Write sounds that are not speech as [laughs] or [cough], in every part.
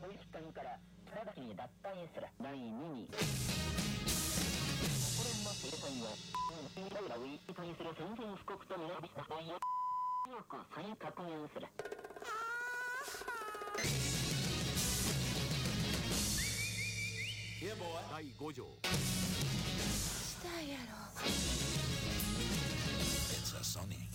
保疾患から直ちに脱退する。第2に。国連の制裁を未来を一体する宣言布告とみなびした場合を強く再確認する。第5条。したいやろ。It's a Sony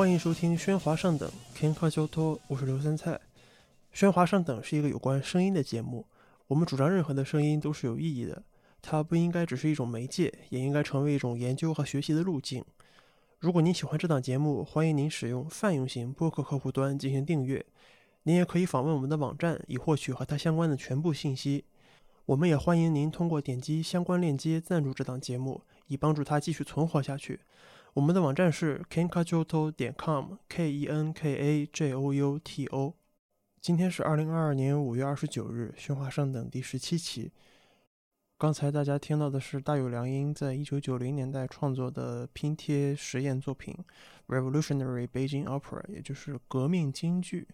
欢迎收听《喧哗上等》，Ken 卡交托，我是刘三菜。喧哗上等是一个有关声音的节目，我们主张任何的声音都是有意义的，它不应该只是一种媒介，也应该成为一种研究和学习的路径。如果您喜欢这档节目，欢迎您使用泛用型播客客户端进行订阅。您也可以访问我们的网站，以获取和它相关的全部信息。我们也欢迎您通过点击相关链接赞助这档节目，以帮助它继续存活下去。我们的网站是 kenkajoto 点 com，k e n k a j o u t o。今天是二零二二年五月二十九日，喧哗上等第十七期。刚才大家听到的是大有良英在一九九零年代创作的拼贴实验作品《Revolutionary Beijing Opera》，也就是革命京剧。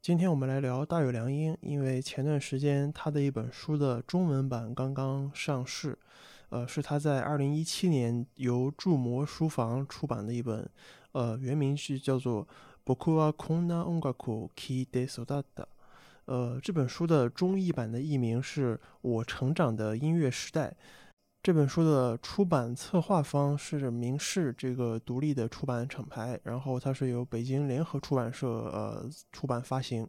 今天我们来聊大有良英，因为前段时间他的一本书的中文版刚刚上市。呃，是他在二零一七年由铸模书房出版的一本，呃，原名是叫做《Boku wa Konna Ongaku Ki de Sodata》。呃，这本书的中译版的译名是我成长的音乐时代。这本书的出版策划方是明世这个独立的出版厂牌，然后它是由北京联合出版社呃出版发行。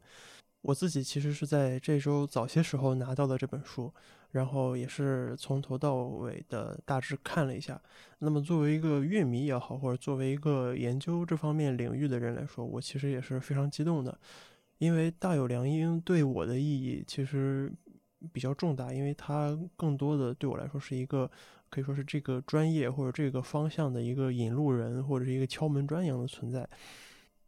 我自己其实是在这周早些时候拿到的这本书，然后也是从头到尾的大致看了一下。那么作为一个乐迷也好，或者作为一个研究这方面领域的人来说，我其实也是非常激动的，因为大有良英对我的意义其实比较重大，因为它更多的对我来说是一个可以说是这个专业或者这个方向的一个引路人，或者是一个敲门砖一样的存在。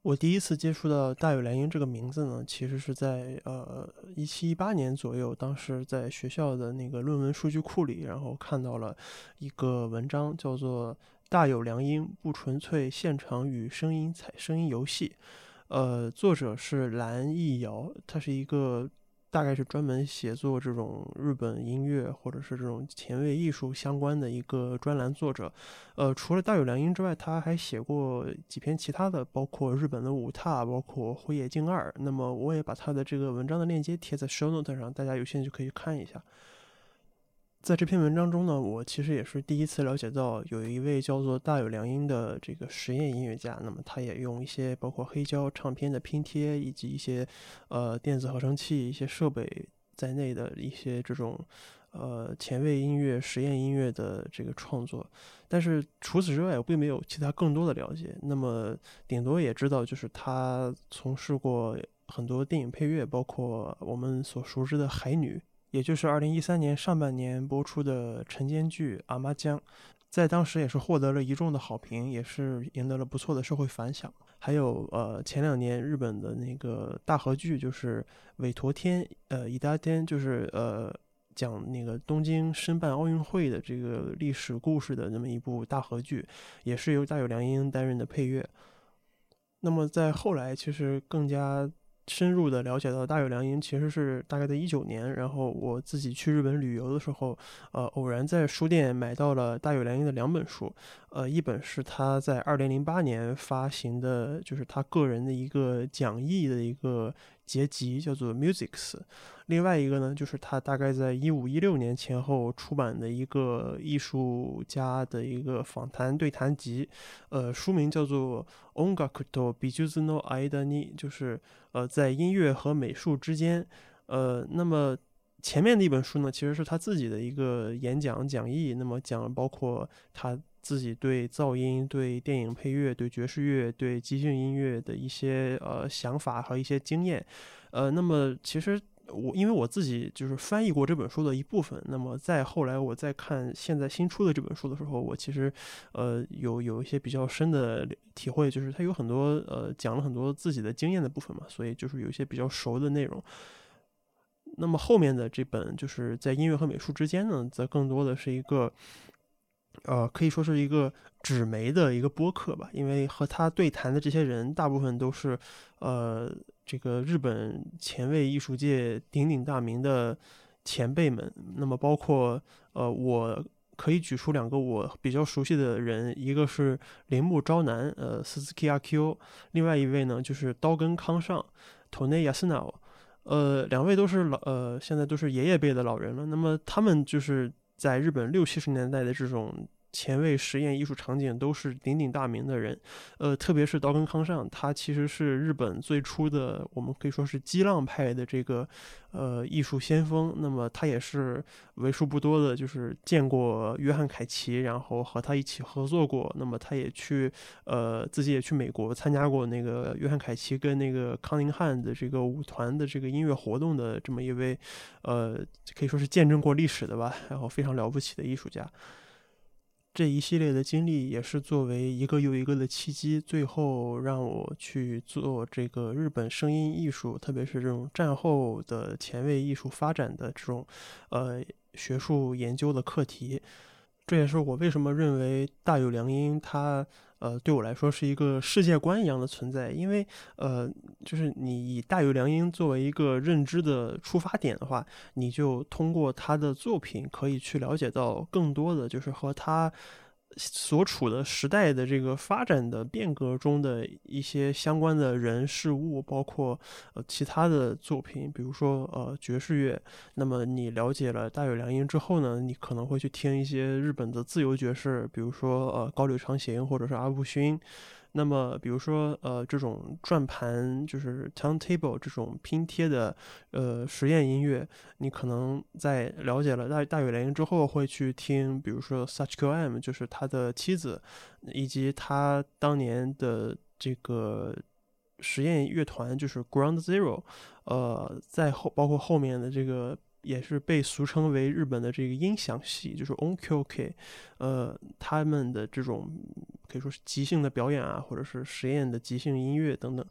我第一次接触到大有良音这个名字呢，其实是在呃一七一八年左右，当时在学校的那个论文数据库里，然后看到了一个文章，叫做《大有良音不纯粹现场与声音采声音游戏》，呃，作者是蓝艺瑶，他是一个。大概是专门写作这种日本音乐或者是这种前卫艺术相关的一个专栏作者，呃，除了大有良音之外，他还写过几篇其他的，包括日本的舞踏，包括辉夜静二。那么我也把他的这个文章的链接贴在 show note 上，大家有兴趣可以看一下。在这篇文章中呢，我其实也是第一次了解到有一位叫做大有良英的这个实验音乐家。那么他也用一些包括黑胶唱片的拼贴以及一些呃电子合成器一些设备在内的一些这种呃前卫音乐、实验音乐的这个创作。但是除此之外，我并没有其他更多的了解。那么顶多也知道，就是他从事过很多电影配乐，包括我们所熟知的《海女》，也就是二零一三年上半年播出的晨间剧《阿妈江》，在当时也是获得了一众的好评，也是赢得了不错的社会反响。还有呃，前两年日本的那个大合剧，就是韦陀天，呃，伊达天，就是呃。讲那个东京申办奥运会的这个历史故事的那么一部大合剧，也是由大友良英担任的配乐。那么在后来，其实更加深入的了解到大友良英，其实是大概在一九年，然后我自己去日本旅游的时候，呃，偶然在书店买到了大友良英的两本书，呃，一本是他在二零零八年发行的，就是他个人的一个讲义的一个。结集叫做《Musics》，另外一个呢，就是他大概在一五一六年前后出版的一个艺术家的一个访谈对谈集，呃，书名叫做《Ongaku to Bijuzno Aida ni》，就是呃，在音乐和美术之间。呃，那么前面的一本书呢，其实是他自己的一个演讲讲义，那么讲包括他。自己对噪音、对电影配乐、对爵士乐、对即兴音乐的一些呃想法和一些经验，呃，那么其实我因为我自己就是翻译过这本书的一部分，那么再后来我在看现在新出的这本书的时候，我其实呃有有一些比较深的体会，就是它有很多呃讲了很多自己的经验的部分嘛，所以就是有一些比较熟的内容。那么后面的这本就是在音乐和美术之间呢，则更多的是一个。呃，可以说是一个纸媒的一个播客吧，因为和他对谈的这些人，大部分都是呃这个日本前卫艺术界鼎鼎大名的前辈们。那么包括呃，我可以举出两个我比较熟悉的人，一个是铃木昭男，呃，斯斯基阿 Q，另外一位呢就是刀根康上，Tone Yasuno，呃，两位都是老呃现在都是爷爷辈的老人了。那么他们就是在日本六七十年代的这种。前卫实验艺术场景都是鼎鼎大名的人，呃，特别是刀根康上，他其实是日本最初的，我们可以说是激浪派的这个呃艺术先锋。那么他也是为数不多的，就是见过约翰凯奇，然后和他一起合作过。那么他也去呃自己也去美国参加过那个约翰凯奇跟那个康宁汉的这个舞团的这个音乐活动的这么一位，呃，可以说是见证过历史的吧，然后非常了不起的艺术家。这一系列的经历也是作为一个又一个的契机，最后让我去做这个日本声音艺术，特别是这种战后的前卫艺术发展的这种，呃，学术研究的课题。这也是我为什么认为大有良音，它。呃，对我来说是一个世界观一样的存在，因为呃，就是你以大有良音作为一个认知的出发点的话，你就通过他的作品可以去了解到更多的，就是和他。所处的时代的这个发展的变革中的一些相关的人事物，包括呃其他的作品，比如说呃爵士乐。那么你了解了大有良音之后呢，你可能会去听一些日本的自由爵士，比如说呃高柳长行或者是阿部勋。那么，比如说，呃，这种转盘就是 turntable 这种拼贴的，呃，实验音乐，你可能在了解了大大有良音之后，会去听，比如说 Such Q M，就是他的妻子，以及他当年的这个实验乐团，就是 Ground Zero，呃，在后包括后面的这个。也是被俗称为日本的这个音响系，就是 ONKOK，呃，他们的这种可以说是即兴的表演啊，或者是实验的即兴音乐等等，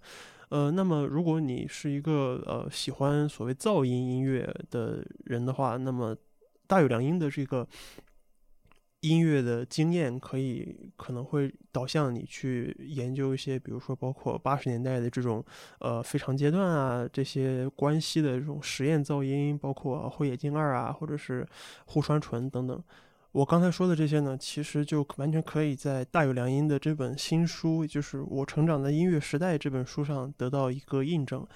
呃，那么如果你是一个呃喜欢所谓噪音音乐的人的话，那么大有良音的这个。音乐的经验可以可能会导向你去研究一些，比如说包括八十年代的这种呃非常阶段啊这些关系的这种实验噪音，包括灰野静二啊，或者是户川纯等等。我刚才说的这些呢，其实就完全可以在大有良音的这本新书，就是《我成长的音乐时代》这本书上得到一个印证。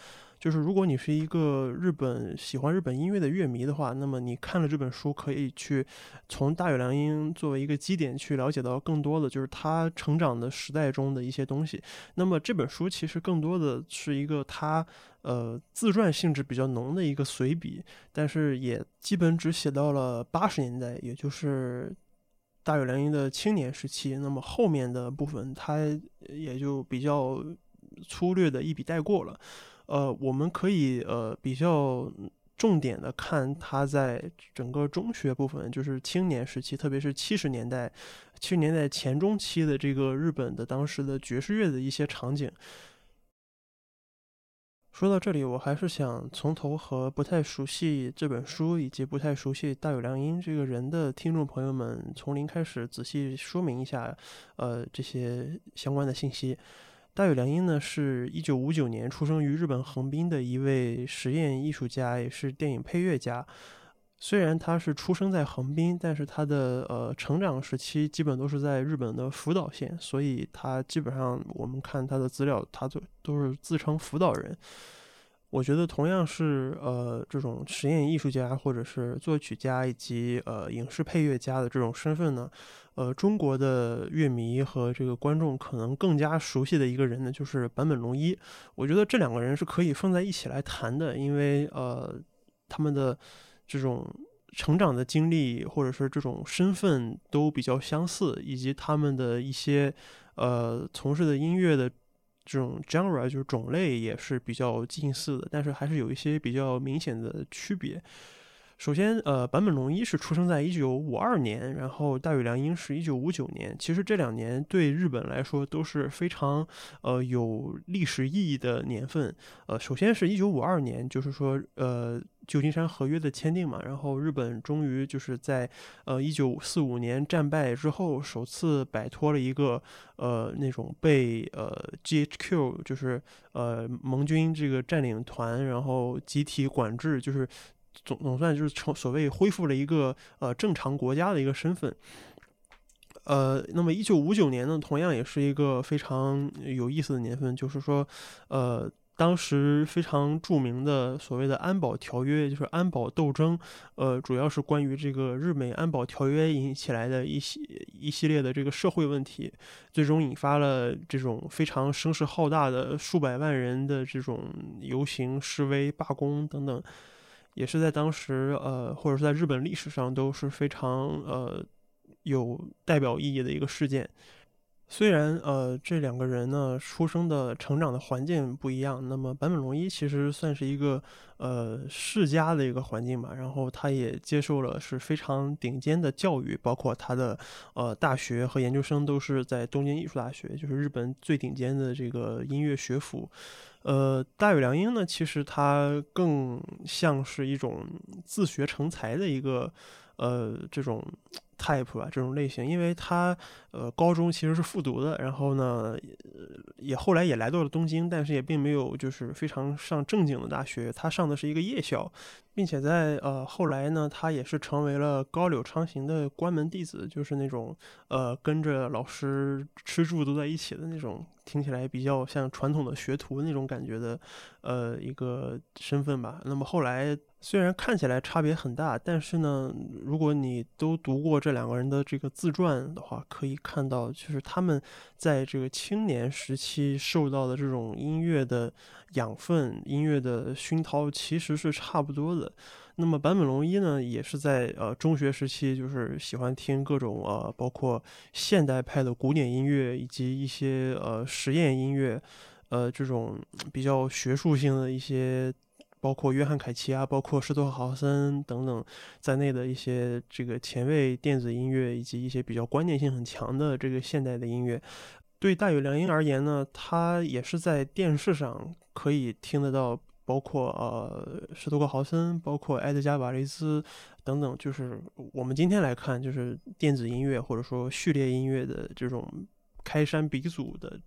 就是如果你是一个日本喜欢日本音乐的乐迷的话，那么你看了这本书，可以去从大友良英作为一个基点去了解到更多的就是他成长的时代中的一些东西。那么这本书其实更多的是一个他呃自传性质比较浓的一个随笔，但是也基本只写到了八十年代，也就是大友良英的青年时期。那么后面的部分，他也就比较粗略的一笔带过了。呃，我们可以呃比较重点的看他在整个中学部分，就是青年时期，特别是七十年代、七十年代前中期的这个日本的当时的爵士乐的一些场景。说到这里，我还是想从头和不太熟悉这本书以及不太熟悉大友良英这个人的听众朋友们，从零开始仔细说明一下，呃，这些相关的信息。大友良英呢，是一九五九年出生于日本横滨的一位实验艺术家，也是电影配乐家。虽然他是出生在横滨，但是他的呃成长时期基本都是在日本的福岛县，所以他基本上我们看他的资料，他都都是自称福岛人。我觉得同样是呃这种实验艺术家或者是作曲家以及呃影视配乐家的这种身份呢。呃，中国的乐迷和这个观众可能更加熟悉的一个人呢，就是坂本龙一。我觉得这两个人是可以放在一起来谈的，因为呃，他们的这种成长的经历或者是这种身份都比较相似，以及他们的一些呃从事的音乐的这种 genre 就是种类也是比较近似的，但是还是有一些比较明显的区别。首先，呃，坂本龙一是出生在一九五二年，然后大宇良英是一九五九年。其实这两年对日本来说都是非常呃有历史意义的年份。呃，首先是一九五二年，就是说呃旧金山合约的签订嘛，然后日本终于就是在呃一九四五年战败之后，首次摆脱了一个呃那种被呃 GHQ 就是呃盟军这个占领团然后集体管制，就是。总总算就是成所谓恢复了一个呃正常国家的一个身份，呃，那么一九五九年呢，同样也是一个非常有意思的年份，就是说，呃，当时非常著名的所谓的安保条约，就是安保斗争，呃，主要是关于这个日美安保条约引起来的一系一系列的这个社会问题，最终引发了这种非常声势浩大的数百万人的这种游行、示威、罢工等等。也是在当时，呃，或者是在日本历史上都是非常呃有代表意义的一个事件。虽然呃这两个人呢出生的成长的环境不一样，那么坂本龙一其实算是一个呃世家的一个环境吧。然后他也接受了是非常顶尖的教育，包括他的呃大学和研究生都是在东京艺术大学，就是日本最顶尖的这个音乐学府。呃，大宇良英呢，其实他更像是一种自学成才的一个呃这种 type 吧，这种类型，因为他呃高中其实是复读的，然后呢也后来也来到了东京，但是也并没有就是非常上正经的大学，他上的是一个夜校，并且在呃后来呢，他也是成为了高柳昌行的关门弟子，就是那种呃跟着老师吃住都在一起的那种。听起来比较像传统的学徒那种感觉的，呃，一个身份吧。那么后来虽然看起来差别很大，但是呢，如果你都读过这两个人的这个自传的话，可以看到，就是他们在这个青年时期受到的这种音乐的养分、音乐的熏陶，其实是差不多的。那么坂本龙一呢，也是在呃中学时期，就是喜欢听各种呃，包括现代派的古典音乐，以及一些呃实验音乐，呃这种比较学术性的一些，包括约翰凯奇啊，包括施托豪森等等在内的一些这个前卫电子音乐，以及一些比较观念性很强的这个现代的音乐。对大友良英而言呢，他也是在电视上可以听得到。包括呃，施托克豪森，包括埃德加·瓦雷斯等等，就是我们今天来看，就是电子音乐或者说序列音乐的这种开山鼻祖的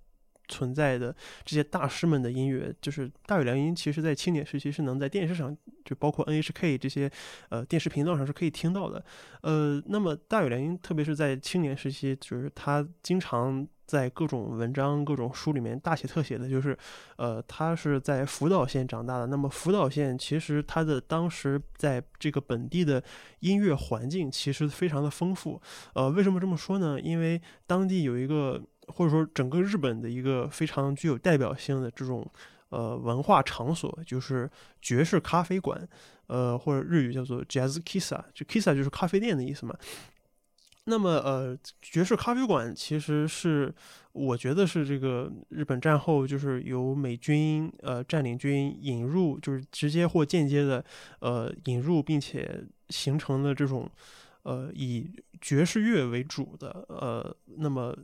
存在的这些大师们的音乐，就是大友良音，其实在青年时期是能在电视上，就包括 NHK 这些呃电视频道上是可以听到的。呃，那么大友良音，特别是在青年时期，就是他经常在各种文章、各种书里面大写特写的，就是呃，他是在福岛县长大的。那么福岛县其实它的当时在这个本地的音乐环境其实非常的丰富。呃，为什么这么说呢？因为当地有一个或者说整个日本的一个非常具有代表性的这种。呃，文化场所就是爵士咖啡馆，呃，或者日语叫做 Jazz kisa，就 kisa 就是咖啡店的意思嘛。那么，呃，爵士咖啡馆其实是我觉得是这个日本战后就是由美军呃占领军引入，就是直接或间接的呃引入，并且形成的这种呃以爵士乐为主的呃，那么。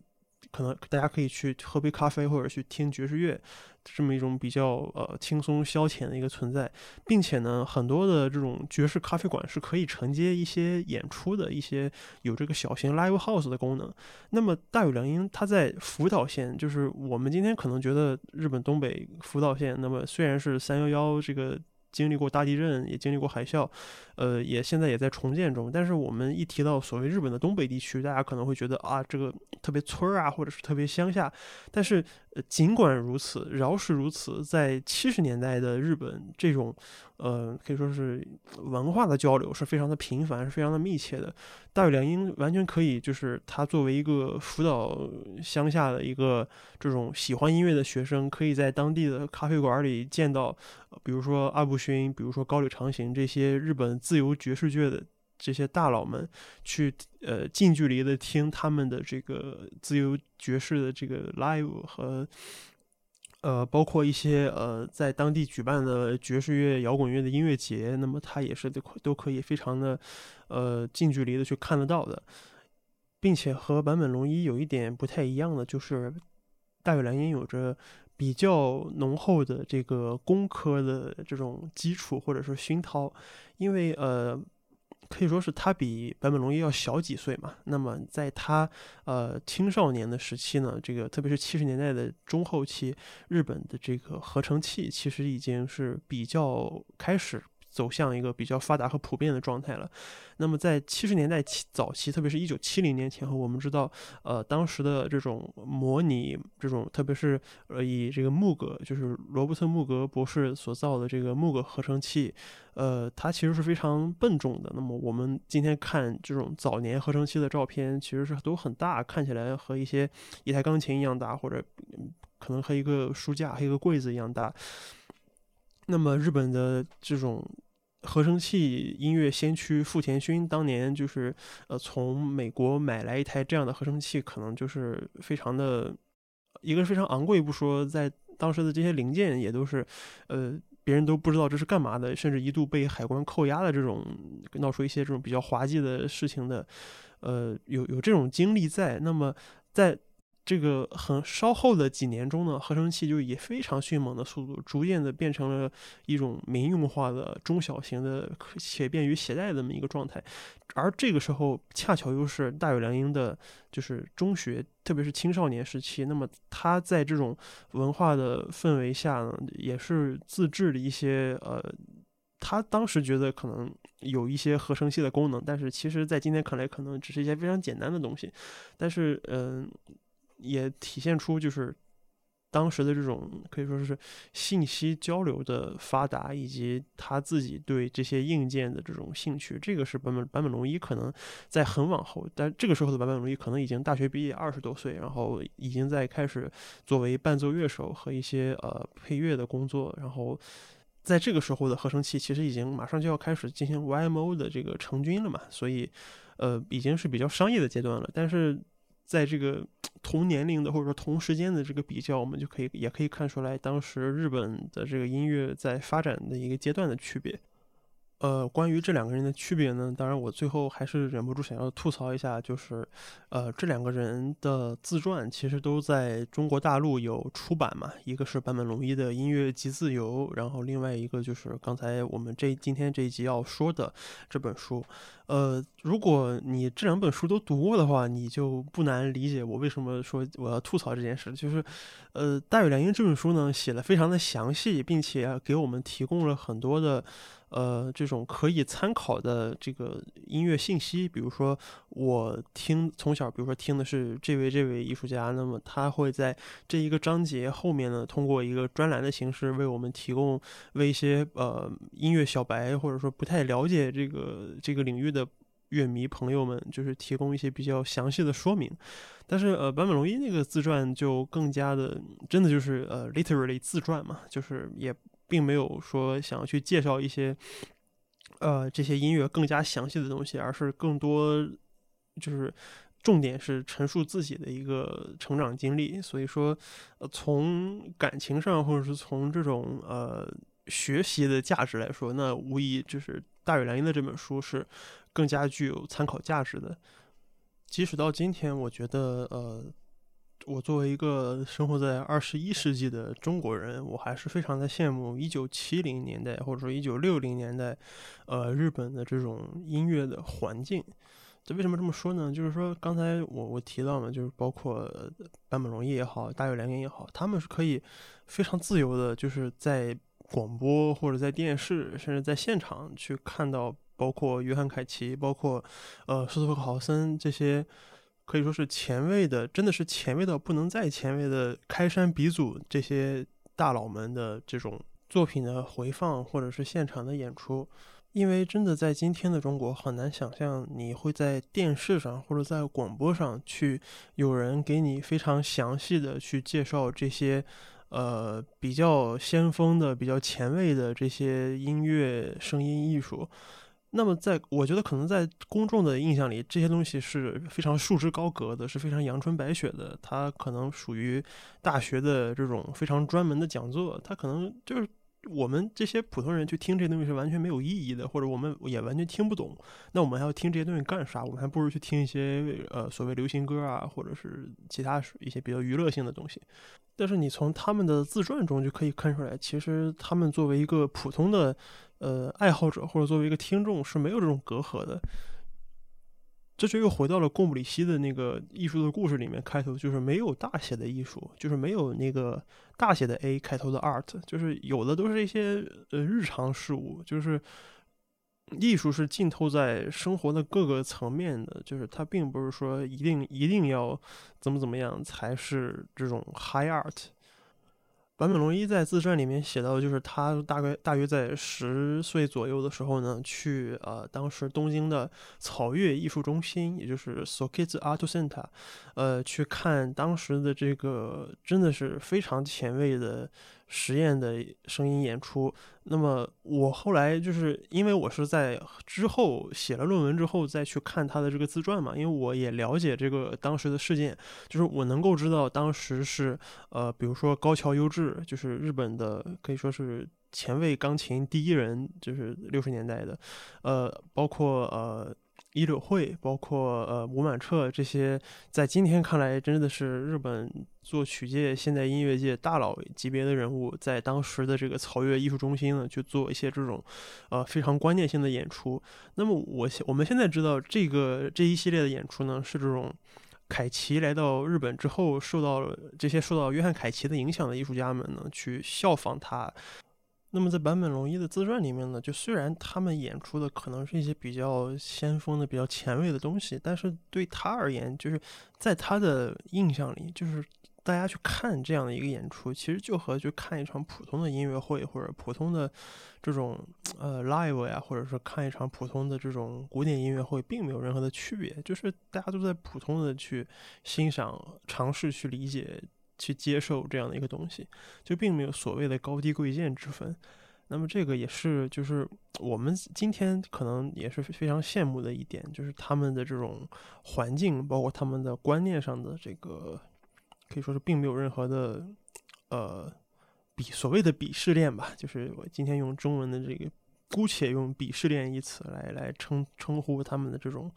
可能大家可以去喝杯咖啡，或者去听爵士乐，这么一种比较呃轻松消遣的一个存在，并且呢，很多的这种爵士咖啡馆是可以承接一些演出的一些有这个小型 live house 的功能。那么大有良音，它在福岛县，就是我们今天可能觉得日本东北福岛县，那么虽然是三幺幺这个。经历过大地震，也经历过海啸，呃，也现在也在重建中。但是我们一提到所谓日本的东北地区，大家可能会觉得啊，这个特别村儿啊，或者是特别乡下。但是，尽管如此，饶是如此，在七十年代的日本，这种。呃，可以说是文化的交流是非常的频繁，是非常的密切的。大有良英完全可以，就是他作为一个福岛乡下的一个这种喜欢音乐的学生，可以在当地的咖啡馆里见到，比如说阿部勋，比如说高柳长行这些日本自由爵士乐的这些大佬们，去呃近距离的听他们的这个自由爵士的这个 live 和。呃，包括一些呃，在当地举办的爵士乐、摇滚乐的音乐节，那么它也是都都可以非常的呃近距离的去看得到的，并且和坂本龙一有一点不太一样的，就是大有良音有着比较浓厚的这个工科的这种基础或者是熏陶，因为呃。可以说是他比坂本龙一要小几岁嘛。那么在他呃青少年的时期呢，这个特别是七十年代的中后期，日本的这个合成器其实已经是比较开始。走向一个比较发达和普遍的状态了。那么在七十年代期早期，特别是一九七零年前后，我们知道，呃，当时的这种模拟，这种特别是呃以这个穆格，就是罗伯特穆格博士所造的这个穆格合成器，呃，它其实是非常笨重的。那么我们今天看这种早年合成器的照片，其实是都很大，看起来和一些一台钢琴一样大，或者可能和一个书架、和一个柜子一样大。那么日本的这种合成器音乐先驱富田勋当年就是呃从美国买来一台这样的合成器，可能就是非常的一个非常昂贵不说，在当时的这些零件也都是呃别人都不知道这是干嘛的，甚至一度被海关扣押的这种闹出一些这种比较滑稽的事情的，呃有有这种经历在，那么在。这个很稍后的几年中呢，合成器就以非常迅猛的速度，逐渐的变成了一种民用化的中小型的且便于携带的这么一个状态。而这个时候，恰巧又是大有良英的，就是中学，特别是青少年时期。那么他在这种文化的氛围下呢，也是自制的一些呃，他当时觉得可能有一些合成器的功能，但是其实在今天看来，可能只是一些非常简单的东西。但是，嗯。也体现出就是当时的这种可以说是信息交流的发达，以及他自己对这些硬件的这种兴趣。这个是版本版本龙一可能在很往后，但这个时候的版本龙一可能已经大学毕业二十多岁，然后已经在开始作为伴奏乐手和一些呃配乐的工作。然后在这个时候的合成器其实已经马上就要开始进行 YMO 的这个成军了嘛，所以呃已经是比较商业的阶段了。但是在这个同年龄的或者说同时间的这个比较，我们就可以也可以看出来，当时日本的这个音乐在发展的一个阶段的区别。呃，关于这两个人的区别呢，当然我最后还是忍不住想要吐槽一下，就是，呃，这两个人的自传其实都在中国大陆有出版嘛，一个是坂本龙一的《音乐即自由》，然后另外一个就是刚才我们这今天这一集要说的这本书。呃，如果你这两本书都读过的话，你就不难理解我为什么说我要吐槽这件事，就是，呃，大有良英这本书呢写的非常的详细，并且给我们提供了很多的。呃这种可以参考的这个音乐信息，比如说我听从小，比如说听的是这位这位艺术家，那么他会在这一个章节后面呢，通过一个专栏的形式为我们提供为一些呃音乐小白或者说不太了解这个这个领域的。乐迷朋友们，就是提供一些比较详细的说明，但是呃，坂本龙一那个自传就更加的，真的就是呃，literally 自传嘛，就是也并没有说想要去介绍一些呃这些音乐更加详细的东西，而是更多就是重点是陈述自己的一个成长经历，所以说呃，从感情上或者是从这种呃学习的价值来说，那无疑就是大野良音的这本书是。更加具有参考价值的，即使到今天，我觉得，呃，我作为一个生活在二十一世纪的中国人，我还是非常的羡慕一九七零年代或者说一九六零年代，呃，日本的这种音乐的环境。这为什么这么说呢？就是说，刚才我我提到嘛，就是包括坂本龙一也好，大友良音也好，他们是可以非常自由的，就是在广播或者在电视，甚至在现场去看到。包括约翰凯奇，包括呃斯托克豪森这些，可以说是前卫的，真的是前卫到不能再前卫的开山鼻祖这些大佬们的这种作品的回放或者是现场的演出，因为真的在今天的中国很难想象你会在电视上或者在广播上去有人给你非常详细的去介绍这些呃比较先锋的、比较前卫的这些音乐声音艺术。那么，在我觉得可能在公众的印象里，这些东西是非常束之高阁的，是非常阳春白雪的。它可能属于大学的这种非常专门的讲座，它可能就是我们这些普通人去听这些东西是完全没有意义的，或者我们也完全听不懂。那我们还要听这些东西干啥？我们还不如去听一些呃所谓流行歌啊，或者是其他一些比较娱乐性的东西。但是你从他们的自传中就可以看出来，其实他们作为一个普通的。呃，爱好者或者作为一个听众是没有这种隔阂的，这就又回到了贡布里希的那个艺术的故事里面，开头就是没有大写的艺术，就是没有那个大写的 A 开头的 art，就是有的都是一些呃日常事物，就是艺术是浸透在生活的各个层面的，就是它并不是说一定一定要怎么怎么样才是这种 high art。坂本龙一在自传里面写到，就是他大概大约在十岁左右的时候呢，去呃当时东京的草月艺术中心，也就是 Sokiz Art Center，呃去看当时的这个真的是非常前卫的。实验的声音演出，那么我后来就是因为我是在之后写了论文之后再去看他的这个自传嘛，因为我也了解这个当时的事件，就是我能够知道当时是呃，比如说高桥优质，就是日本的可以说是前卫钢琴第一人，就是六十年代的，呃，包括呃。伊柳会，包括呃吴满彻这些，在今天看来真的是日本作曲界、现代音乐界大佬级别的人物，在当时的这个草月艺术中心呢，去做一些这种呃非常关键性的演出。那么我现我们现在知道，这个这一系列的演出呢，是这种凯奇来到日本之后，受到这些受到约翰凯奇的影响的艺术家们呢，去效仿他。那么在坂本龙一的自传里面呢，就虽然他们演出的可能是一些比较先锋的、比较前卫的东西，但是对他而言，就是在他的印象里，就是大家去看这样的一个演出，其实就和去看一场普通的音乐会或者普通的这种呃 live 呀，或者是看一场普通的这种古典音乐会，并没有任何的区别，就是大家都在普通的去欣赏、尝试去理解。去接受这样的一个东西，就并没有所谓的高低贵贱之分。那么这个也是，就是我们今天可能也是非常羡慕的一点，就是他们的这种环境，包括他们的观念上的这个，可以说是并没有任何的呃鄙所谓的鄙视链吧。就是我今天用中文的这个，姑且用鄙视链一词来来称称呼他们的这种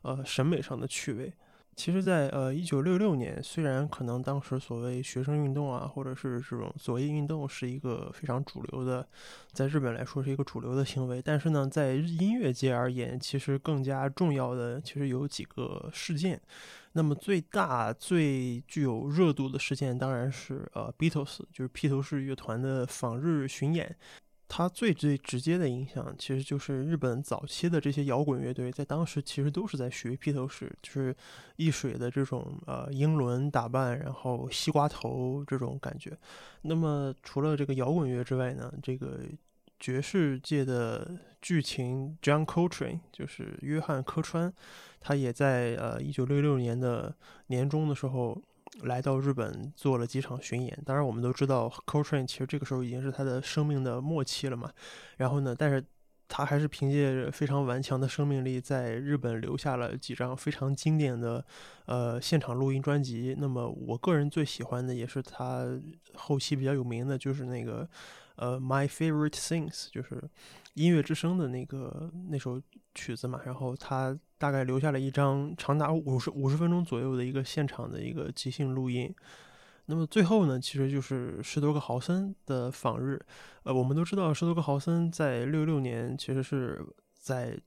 呃审美上的趣味。其实，在呃一九六六年，虽然可能当时所谓学生运动啊，或者是这种左翼运动是一个非常主流的，在日本来说是一个主流的行为，但是呢，在音乐界而言，其实更加重要的其实有几个事件。那么最大、最具有热度的事件，当然是呃 Beatles，就是披头士乐团的访日巡演。它最最直接的影响，其实就是日本早期的这些摇滚乐队，在当时其实都是在学披头士，就是一水的这种呃英伦打扮，然后西瓜头这种感觉。那么除了这个摇滚乐之外呢，这个爵士界的巨琴 John Coltrane，就是约翰科川，他也在呃一九六六年的年中的时候。来到日本做了几场巡演，当然我们都知道 Coltrane 其实这个时候已经是他的生命的末期了嘛。然后呢，但是他还是凭借着非常顽强的生命力，在日本留下了几张非常经典的呃现场录音专辑。那么我个人最喜欢的也是他后期比较有名的，就是那个呃 My Favorite Things，就是音乐之声的那个那首曲子嘛。然后他。大概留下了一张长达五十五十分钟左右的一个现场的一个即兴录音。那么最后呢，其实就是施多克豪森的访日。呃，我们都知道施多克豪森在六六年其实是在。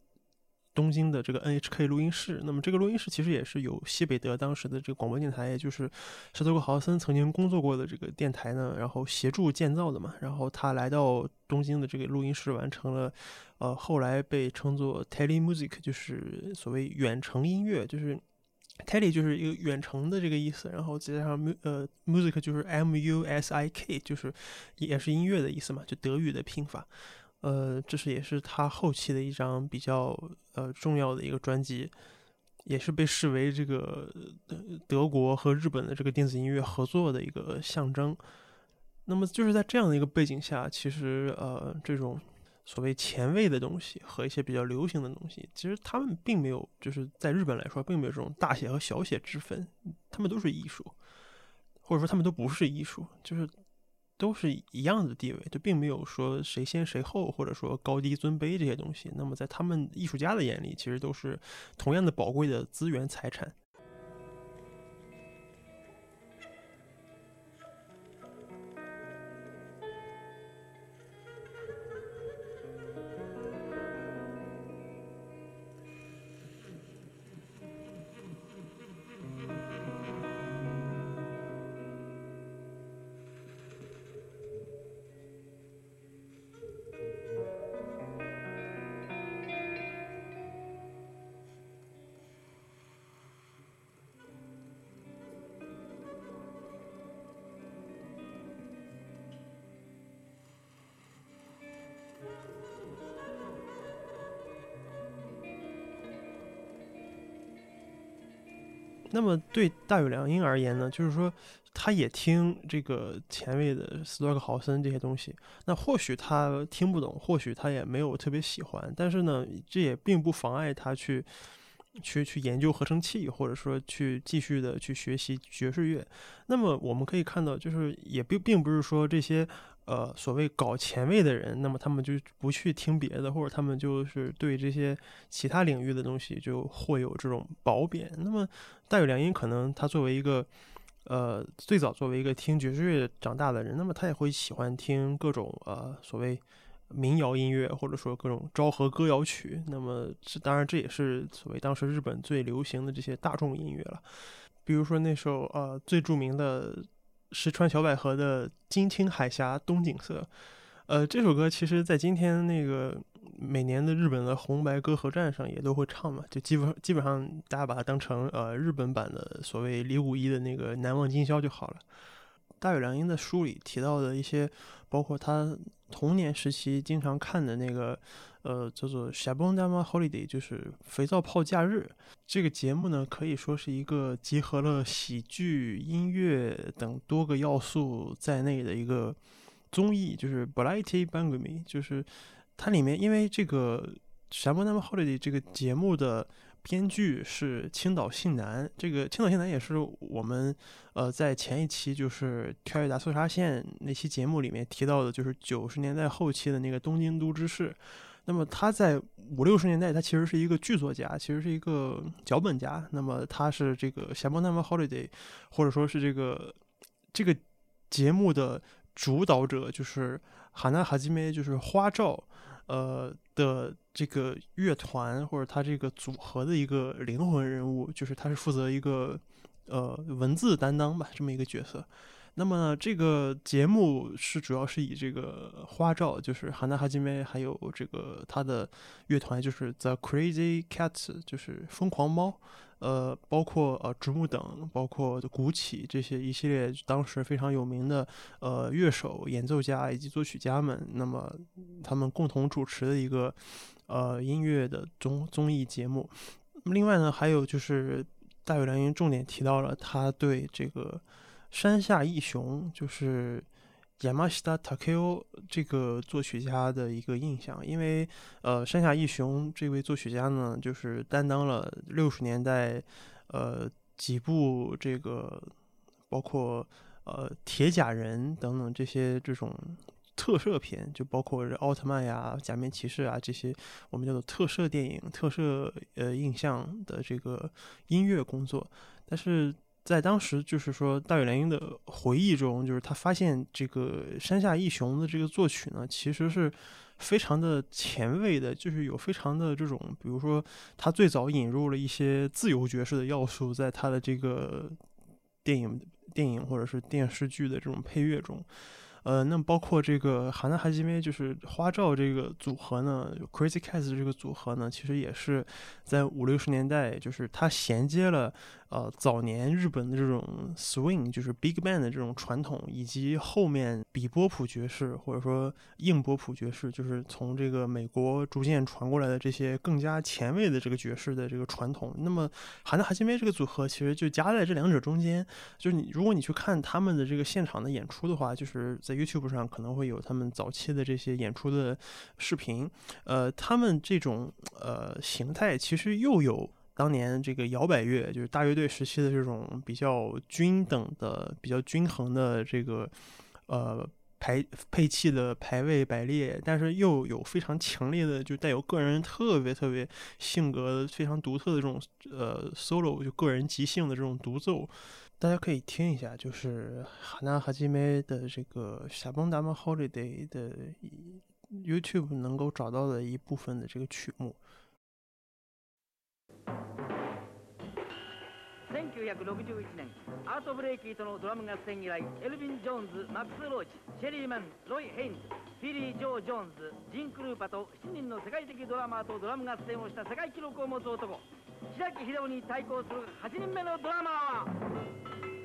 东京的这个 NHK 录音室，那么这个录音室其实也是有西北德当时的这个广播电台，也就是施特克豪森曾经工作过的这个电台呢，然后协助建造的嘛。然后他来到东京的这个录音室，完成了呃后来被称作 Tele Music，就是所谓远程音乐，就是 Tele 就是一个远程的这个意思，然后再加上呃 Music 就是 M U S I K，就是也是音乐的意思嘛，就德语的拼法。呃，这是也是他后期的一张比较呃重要的一个专辑，也是被视为这个德国和日本的这个电子音乐合作的一个象征。那么就是在这样的一个背景下，其实呃这种所谓前卫的东西和一些比较流行的东西，其实他们并没有就是在日本来说，并没有这种大写和小写之分，他们都是艺术，或者说他们都不是艺术，就是。都是一样的地位，就并没有说谁先谁后，或者说高低尊卑这些东西。那么在他们艺术家的眼里，其实都是同样的宝贵的资源财产。那么对大有良英而言呢，就是说，他也听这个前卫的斯多克豪森这些东西。那或许他听不懂，或许他也没有特别喜欢，但是呢，这也并不妨碍他去去去研究合成器，或者说去继续的去学习爵士乐。那么我们可以看到，就是也并并不是说这些。呃，所谓搞前卫的人，那么他们就不去听别的，或者他们就是对这些其他领域的东西就会有这种褒贬。那么大有良音可能他作为一个呃最早作为一个听爵士乐长大的人，那么他也会喜欢听各种呃所谓民谣音乐，或者说各种昭和歌谣曲。那么这当然这也是所谓当时日本最流行的这些大众音乐了，比如说那首呃最著名的。石川小百合的《金青海峡东景色》，呃，这首歌其实，在今天那个每年的日本的红白歌合战上也都会唱嘛，就基本基本上大家把它当成呃日本版的所谓李谷一的那个《难忘今宵》就好了。大有良英的书里提到的一些，包括他童年时期经常看的那个。呃，叫做《Shabondama Holiday》，就是肥皂泡假日。这个节目呢，可以说是一个集合了喜剧、音乐等多个要素在内的一个综艺，就是 Variety Bangami。就是它里面，因为这个《Shabondama Holiday》这个节目的编剧是青岛信男，这个青岛信男也是我们呃在前一期就是《跳跃大搜查线》那期节目里面提到的，就是九十年代后期的那个东京都知事。那么他在五六十年代，他其实是一个剧作家，其实是一个脚本家。那么他是这个《夏波那么 Holiday》，或者说是这个这个节目的主导者，就是哈娜哈基梅，就是花照，呃的这个乐团或者他这个组合的一个灵魂人物，就是他是负责一个呃文字担当吧，这么一个角色。那么这个节目是主要是以这个花照，就是哈娜哈基梅，还有这个他的乐团，就是 The Crazy Cats，就是疯狂猫，呃，包括呃直木等，包括古起这些一系列当时非常有名的呃乐手、演奏家以及作曲家们，那么他们共同主持的一个呃音乐的综综艺节目。另外呢，还有就是大有良音重点提到了他对这个。山下义雄就是亚麻西达塔克欧这个作曲家的一个印象，因为呃，山下义雄这位作曲家呢，就是担当了六十年代呃几部这个包括呃铁甲人等等这些这种特摄片，就包括奥特曼呀、假面骑士啊这些我们叫做特摄电影、特摄呃印象的这个音乐工作，但是。在当时，就是说大友良英的回忆中，就是他发现这个山下义雄的这个作曲呢，其实是非常的前卫的，就是有非常的这种，比如说他最早引入了一些自由爵士的要素，在他的这个电影、电影或者是电视剧的这种配乐中。呃，那包括这个哈娜哈基梅就是花照这个组合呢，Crazy Cats 这个组合呢，其实也是在五六十年代，就是它衔接了。呃，早年日本的这种 swing 就是 big band 的这种传统，以及后面比波普爵士或者说硬波普爵士，就是从这个美国逐渐传过来的这些更加前卫的这个爵士的这个传统。那么，哈纳哈基梅这个组合其实就夹在这两者中间。就是你如果你去看他们的这个现场的演出的话，就是在 YouTube 上可能会有他们早期的这些演出的视频。呃，他们这种呃形态其实又有。当年这个摇摆乐就是大乐队时期的这种比较均等的、比较均衡的这个呃排配器的排位排列，但是又有非常强烈的就带有个人特别特别性格非常独特的这种呃 solo 就个人即兴的这种独奏，大家可以听一下，就是哈娜哈基梅的这个《夏邦达玛 Holiday》的 YouTube 能够找到的一部分的这个曲目。1961年アート・ブレイキーとのドラム合戦以来エルヴィン・ジョーンズマックス・ローチシェリー・マンロイ・ヘインズフィリー・ジョー・ジョーンズジン・クルーパと7人の世界的ドラマーとドラム合戦をした世界記録を持つ男白木秀夫に対抗する8人目のドラマーは？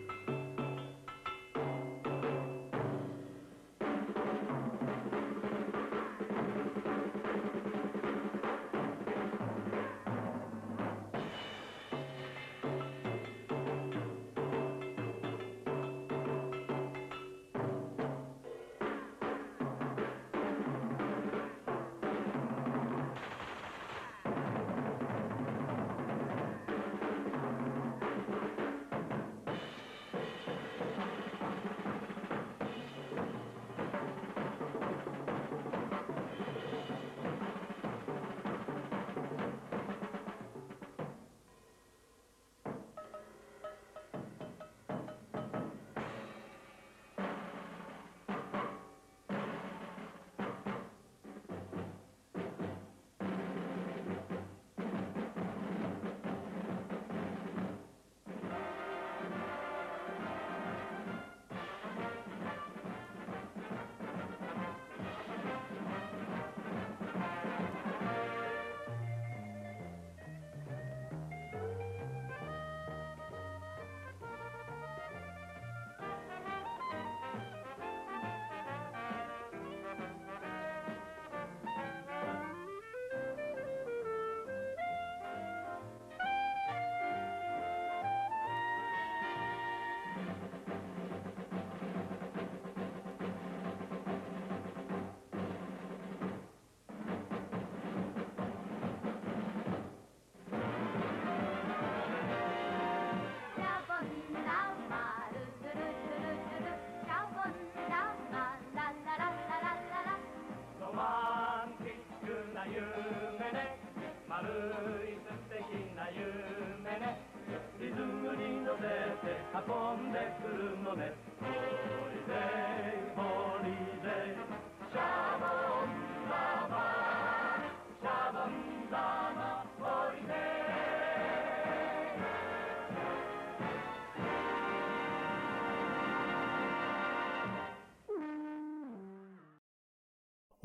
古い素敵な夢ね。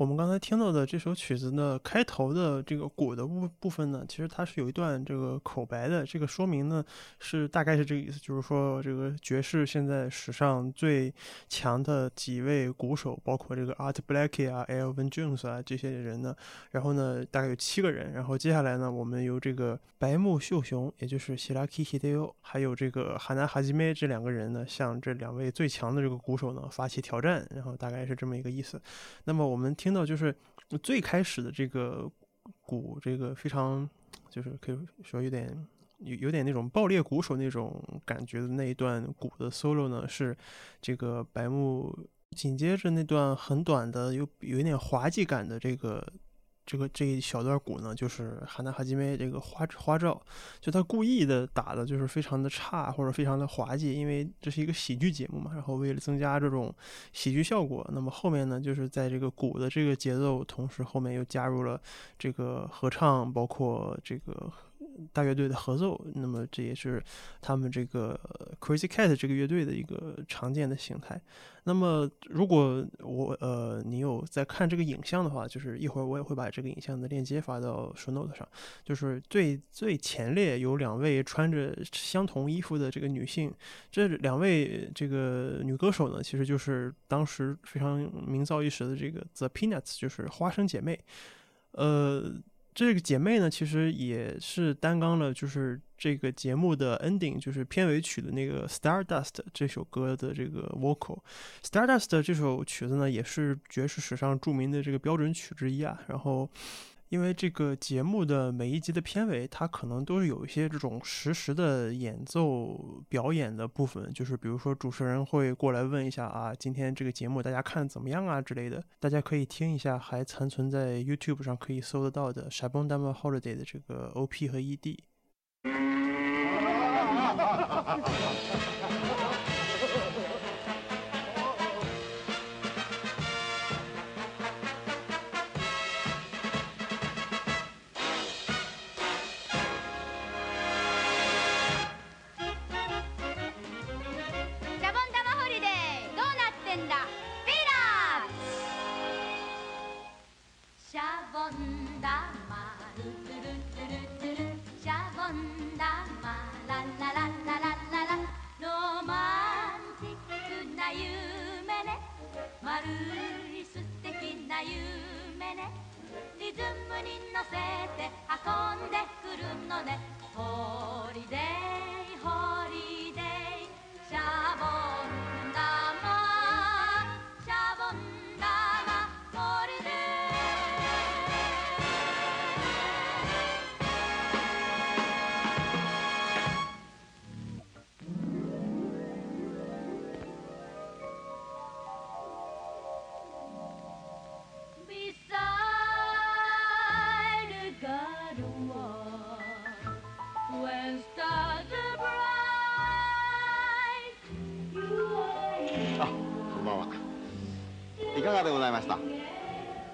我们刚才听到的这首曲子呢，开头的这个鼓的部部分呢，其实它是有一段这个口白的。这个说明呢，是大概是这个意思，就是说这个爵士现在史上最强的几位鼓手，包括这个 Art Blakey 啊、Elvin Jones 啊这些人呢，然后呢，大概有七个人。然后接下来呢，我们由这个白木秀雄，也就是希拉 k Hideo，还有这个哈南哈基梅这两个人呢，向这两位最强的这个鼓手呢发起挑战。然后大概是这么一个意思。那么我们听。听到就是最开始的这个鼓，这个非常就是可以说有点有有点那种爆裂鼓手那种感觉的那一段鼓的 solo 呢，是这个白木紧接着那段很短的有有一点滑稽感的这个。这个这一小段鼓呢，就是哈纳哈基梅这个花花照，就他故意的打的，就是非常的差或者非常的滑稽，因为这是一个喜剧节目嘛。然后为了增加这种喜剧效果，那么后面呢，就是在这个鼓的这个节奏同时，后面又加入了这个合唱，包括这个。大乐队的合奏，那么这也是他们这个 Crazy Cat 这个乐队的一个常见的形态。那么，如果我呃你有在看这个影像的话，就是一会儿我也会把这个影像的链接发到 Show Note 上。就是最最前列有两位穿着相同衣服的这个女性，这两位这个女歌手呢，其实就是当时非常名噪一时的这个 The Peanuts，就是花生姐妹，呃。这个姐妹呢，其实也是担纲了，就是这个节目的 ending，就是片尾曲的那个 Stardust 这首歌的这个 vocal。Stardust 这首曲子呢，也是爵士史上著名的这个标准曲之一啊。然后。因为这个节目的每一集的片尾，它可能都是有一些这种实时的演奏表演的部分，就是比如说主持人会过来问一下啊，今天这个节目大家看怎么样啊之类的，大家可以听一下，还残存在 YouTube 上可以搜得到的《Shabon Dama Holiday》的这个 OP 和 ED。[laughs] せて運んでくるのね」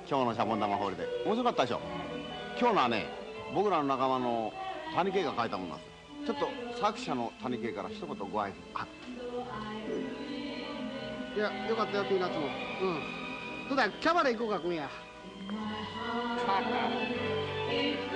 今日のシャボン玉ホールで。面白かったでしょ？今日のはね僕らの仲間の谷圭が書いたものなんです。ちょっと作者の谷圭から一言ご挨拶。いやよかったよピーナッツも。うん。どうだキャバレー行こうか今夜 [laughs]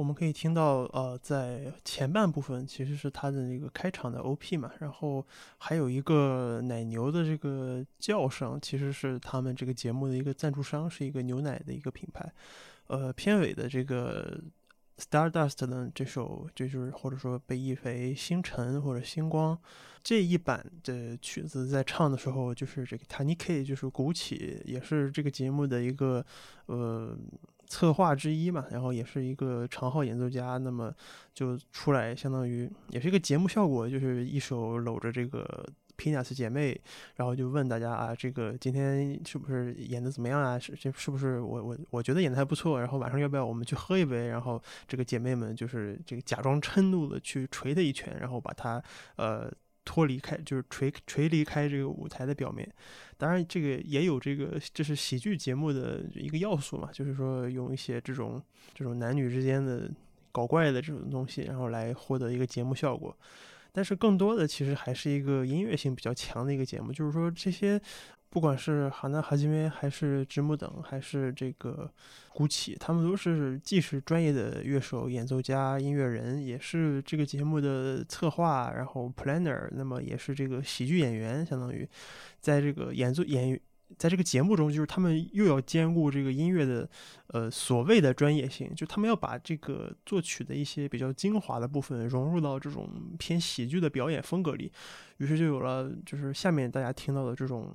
我们可以听到，呃，在前半部分其实是它的那个开场的 OP 嘛，然后还有一个奶牛的这个叫声，其实是他们这个节目的一个赞助商，是一个牛奶的一个品牌。呃，片尾的这个 Stardust 呢这首，就是或者说被译为星辰或者星光这一版的曲子，在唱的时候，就是这个 Tani K 就是鼓起，也是这个节目的一个呃策划之一嘛，然后也是一个长号演奏家，那么就出来，相当于也是一个节目效果，就是一手搂着这个。皮纳斯姐妹，然后就问大家啊，这个今天是不是演的怎么样啊？是这是不是我我我觉得演的还不错。然后晚上要不要我们去喝一杯？然后这个姐妹们就是这个假装嗔怒的去捶他一拳，然后把他呃脱离开，就是垂垂离开这个舞台的表面。当然，这个也有这个这是喜剧节目的一个要素嘛，就是说用一些这种这种男女之间的搞怪的这种东西，然后来获得一个节目效果。但是更多的其实还是一个音乐性比较强的一个节目，就是说这些，不管是哈纳哈基梅还是直木等，还是这个古奇，他们都是既是专业的乐手、演奏家、音乐人，也是这个节目的策划，然后 planner，那么也是这个喜剧演员，相当于在这个演奏演。在这个节目中，就是他们又要兼顾这个音乐的，呃，所谓的专业性，就他们要把这个作曲的一些比较精华的部分融入到这种偏喜剧的表演风格里，于是就有了就是下面大家听到的这种。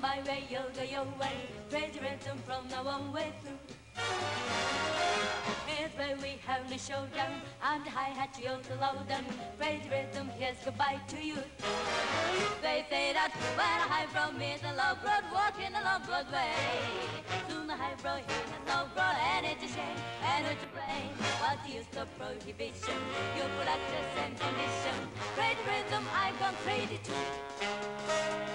my way, you'll go your way. Crazy rhythm from now on way through. Here's where we have the showdown. I'm the hi-hat, you're the lowdown. Rhythm, here's goodbye to you. They say that where a high from me, the low road, walking along Broadway. Soon the high road, here's the low road, and it's a shame, and it's a blame. What's the use of prohibition? You put the same condition. Rhythm, I've gone crazy too.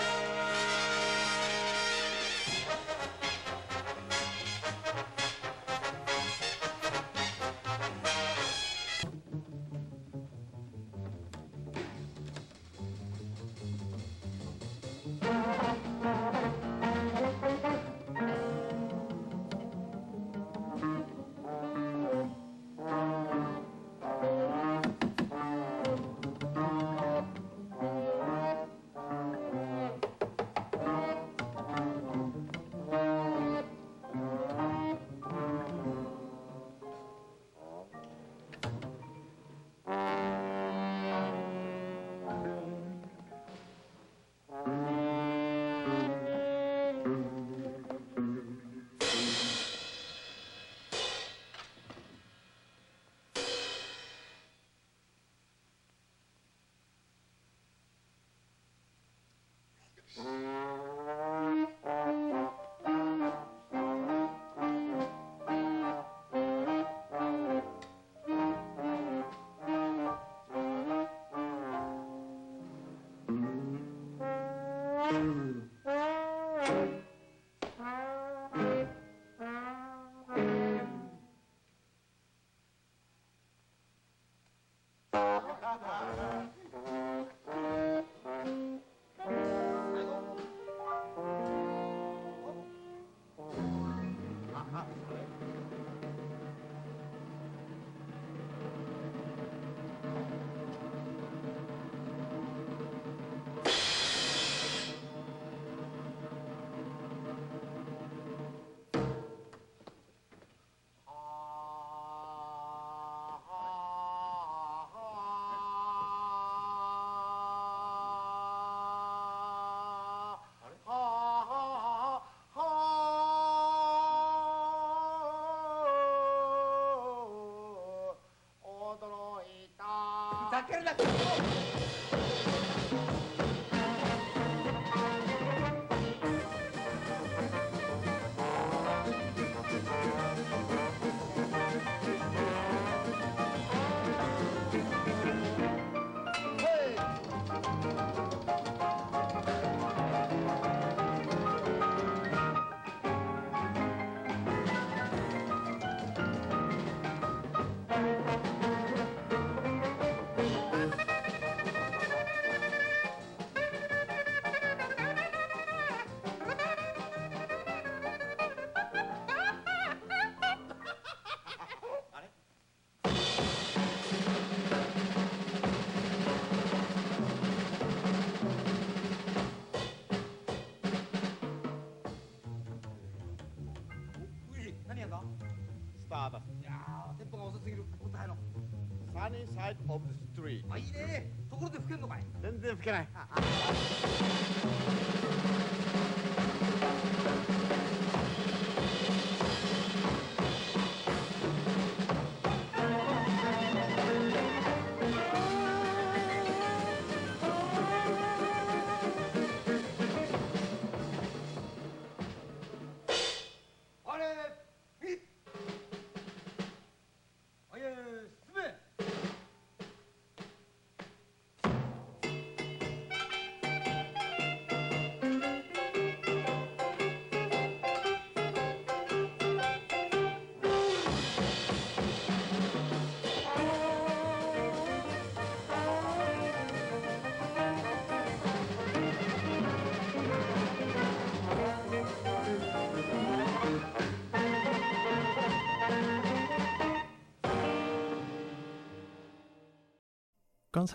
habla tú. サニーサイドオブストリーあいいね。ところで吹けんのかい。全然吹けない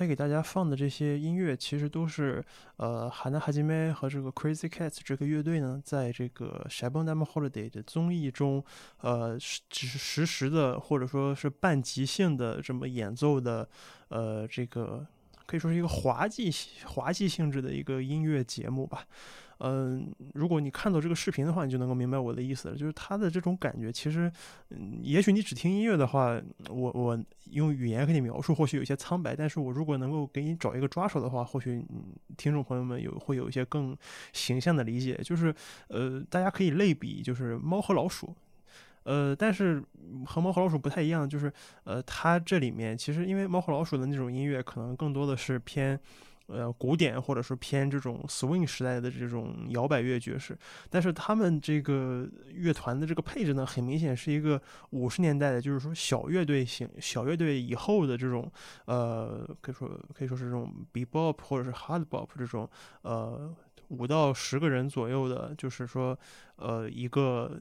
才给大家放的这些音乐，其实都是呃海娜哈基梅和这个 Crazy Cats 这个乐队呢，在这个 Shabon Dam Holiday 的综艺中，呃，实只是实时的或者说是半即兴的这么演奏的，呃，这个可以说是一个滑稽滑稽性质的一个音乐节目吧。嗯，如果你看到这个视频的话，你就能够明白我的意思了。就是他的这种感觉，其实，嗯，也许你只听音乐的话，我我用语言给你描述，或许有些苍白。但是我如果能够给你找一个抓手的话，或许嗯听众朋友们有会有一些更形象的理解。就是呃，大家可以类比，就是猫和老鼠。呃，但是和猫和老鼠不太一样，就是呃，它这里面其实因为猫和老鼠的那种音乐，可能更多的是偏。呃，古典或者说偏这种 swing 时代的这种摇摆乐爵士，但是他们这个乐团的这个配置呢，很明显是一个五十年代的，就是说小乐队型、小乐队以后的这种，呃，可以说可以说是这种 bebop 或者是 hard bop 这种，呃，五到十个人左右的，就是说，呃，一个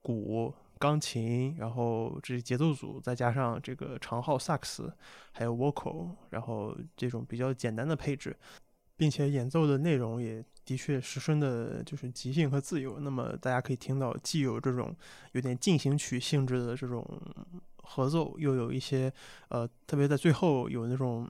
鼓。钢琴，然后这节奏组，再加上这个长号萨克斯，还有 vocal，然后这种比较简单的配置，并且演奏的内容也的确十分的，就是即兴和自由。那么大家可以听到，既有这种有点进行曲性质的这种合奏，又有一些呃，特别在最后有那种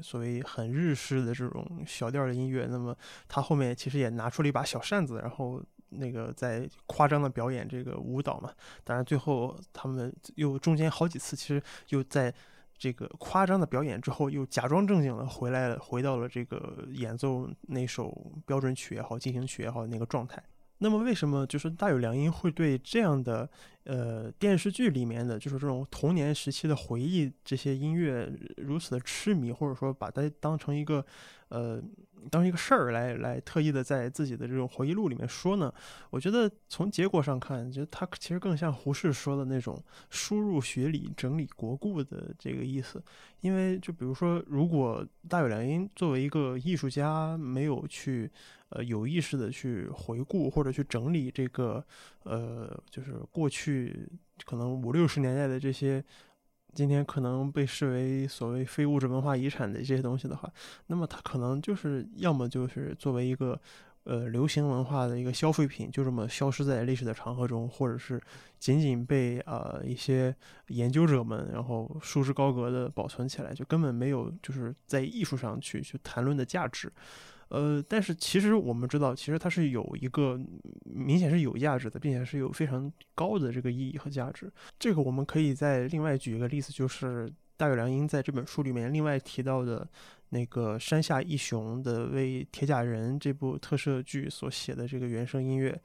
所谓很日式的这种小调的音乐。那么他后面其实也拿出了一把小扇子，然后。那个在夸张的表演这个舞蹈嘛，当然最后他们又中间好几次，其实又在这个夸张的表演之后，又假装正经的回来了，回到了这个演奏那首标准曲也好，进行曲也好那个状态。那么为什么就是大有良音会对这样的呃电视剧里面的就是这种童年时期的回忆这些音乐如此的痴迷，或者说把它当成一个呃？当一个事儿来来特意的在自己的这种回忆录里面说呢，我觉得从结果上看，就他其实更像胡适说的那种输入学理、整理国故的这个意思。因为就比如说，如果大有良音作为一个艺术家，没有去呃有意识的去回顾或者去整理这个呃，就是过去可能五六十年代的这些。今天可能被视为所谓非物质文化遗产的这些东西的话，那么它可能就是要么就是作为一个呃流行文化的一个消费品，就这么消失在历史的长河中，或者是仅仅被呃一些研究者们然后束之高阁的保存起来，就根本没有就是在艺术上去去谈论的价值。呃，但是其实我们知道，其实它是有一个明显是有价值的，并且是有非常高的这个意义和价值。这个我们可以再另外举一个例子，就是大有良英在这本书里面另外提到的那个山下一雄的为《铁甲人》这部特摄剧所写的这个原声音乐。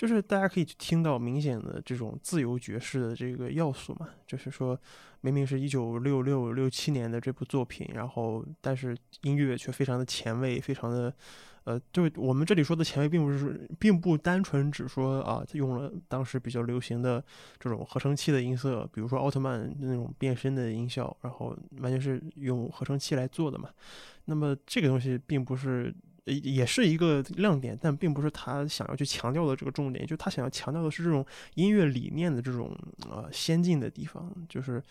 就是大家可以听到明显的这种自由爵士的这个要素嘛，就是说，明明是一九六六六七年的这部作品，然后但是音乐却非常的前卫，非常的，呃，就我们这里说的前卫，并不是并不单纯只说啊，用了当时比较流行的这种合成器的音色，比如说奥特曼那种变身的音效，然后完全是用合成器来做的嘛。那么这个东西并不是。也是一个亮点，但并不是他想要去强调的这个重点。就他想要强调的是这种音乐理念的这种呃先进的地方，就是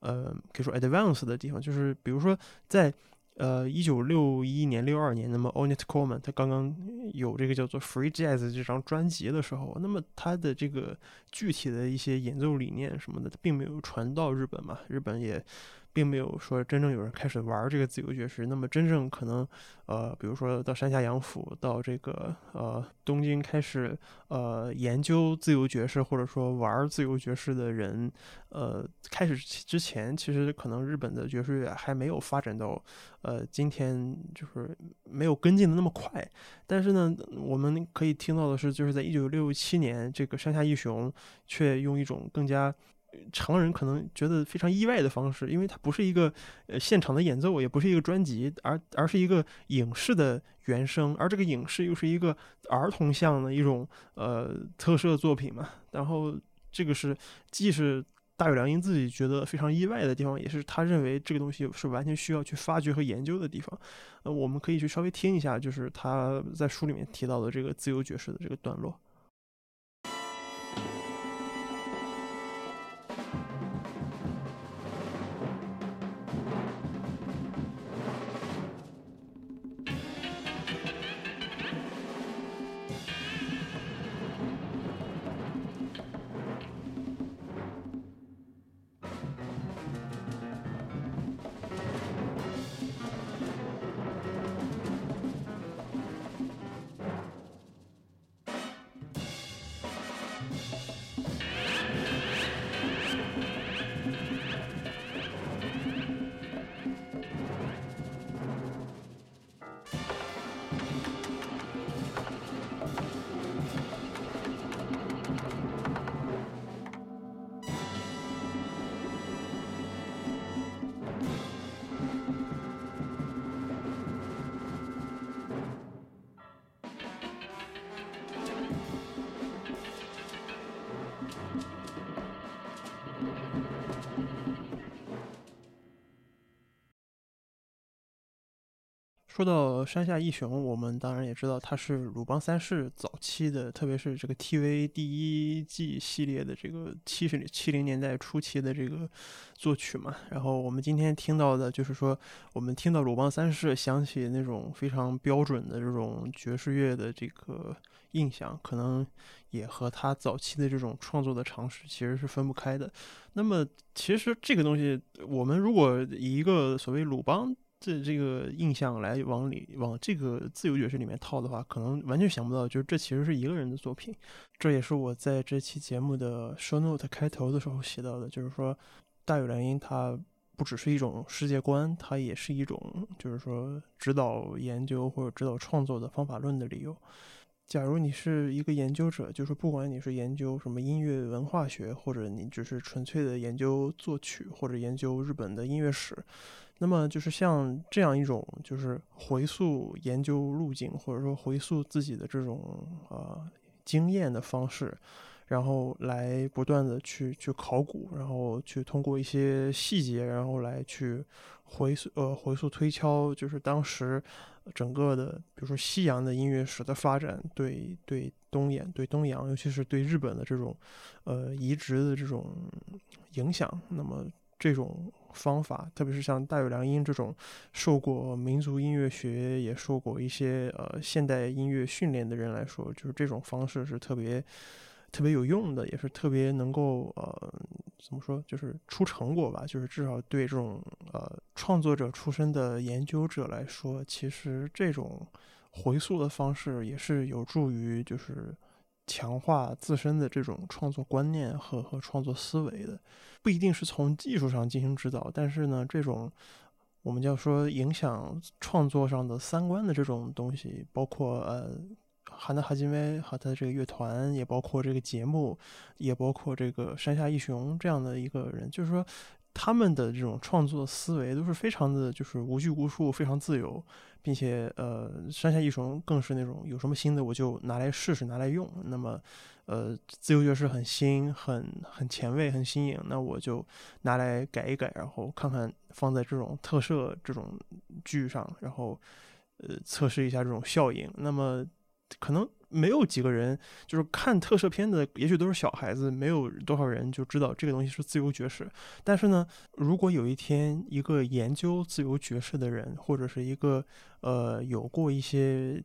呃可以说 advance 的地方。就是比如说在呃，一九六一年、六二年，那么 Onet Coleman 他刚刚有这个叫做 Free Jazz 这张专辑的时候，那么他的这个具体的一些演奏理念什么的，并没有传到日本嘛，日本也。并没有说真正有人开始玩这个自由爵士。那么真正可能，呃，比如说到山下洋辅，到这个呃东京开始呃研究自由爵士或者说玩自由爵士的人，呃，开始之前，其实可能日本的爵士乐还没有发展到呃今天就是没有跟进的那么快。但是呢，我们可以听到的是，就是在一九六七年，这个山下义雄却用一种更加。常人可能觉得非常意外的方式，因为它不是一个呃现场的演奏，也不是一个专辑，而而是一个影视的原声，而这个影视又是一个儿童向的一种呃特摄作品嘛。然后这个是既是大友良英自己觉得非常意外的地方，也是他认为这个东西是完全需要去发掘和研究的地方。呃，我们可以去稍微听一下，就是他在书里面提到的这个自由爵士的这个段落。说到山下义雄，我们当然也知道他是鲁邦三世早期的，特别是这个 TV 第一季系列的这个七十七零年代初期的这个作曲嘛。然后我们今天听到的就是说，我们听到鲁邦三世想起那种非常标准的这种爵士乐的这个印象，可能也和他早期的这种创作的尝试其实是分不开的。那么其实这个东西，我们如果以一个所谓鲁邦。这这个印象来往里往这个自由爵士里面套的话，可能完全想不到，就是这其实是一个人的作品。这也是我在这期节目的 show note 开头的时候写到的，就是说大有良音它不只是一种世界观，它也是一种就是说指导研究或者指导创作的方法论的理由。假如你是一个研究者，就是不管你是研究什么音乐文化学，或者你只是纯粹的研究作曲，或者研究日本的音乐史。那么就是像这样一种，就是回溯研究路径，或者说回溯自己的这种呃经验的方式，然后来不断的去去考古，然后去通过一些细节，然后来去回溯呃回溯推敲，就是当时整个的，比如说西洋的音乐史的发展，对对东演对东洋，尤其是对日本的这种呃移植的这种影响，那么这种。方法，特别是像大有良音这种受过民族音乐学，也受过一些呃现代音乐训练的人来说，就是这种方式是特别特别有用的，也是特别能够呃怎么说，就是出成果吧。就是至少对这种呃创作者出身的研究者来说，其实这种回溯的方式也是有助于就是强化自身的这种创作观念和和创作思维的。不一定是从技术上进行指导，但是呢，这种我们叫说影响创作上的三观的这种东西，包括呃，韩德哈金威和他的这个乐团，也包括这个节目，也包括这个山下义雄这样的一个人，就是说他们的这种创作思维都是非常的，就是无拘无束，非常自由，并且呃，山下义雄更是那种有什么新的我就拿来试试，拿来用，那么。呃，自由爵士很新，很很前卫，很新颖。那我就拿来改一改，然后看看放在这种特摄这种剧上，然后呃测试一下这种效应。那么可能没有几个人就是看特摄片的，也许都是小孩子，没有多少人就知道这个东西是自由爵士。但是呢，如果有一天一个研究自由爵士的人，或者是一个呃有过一些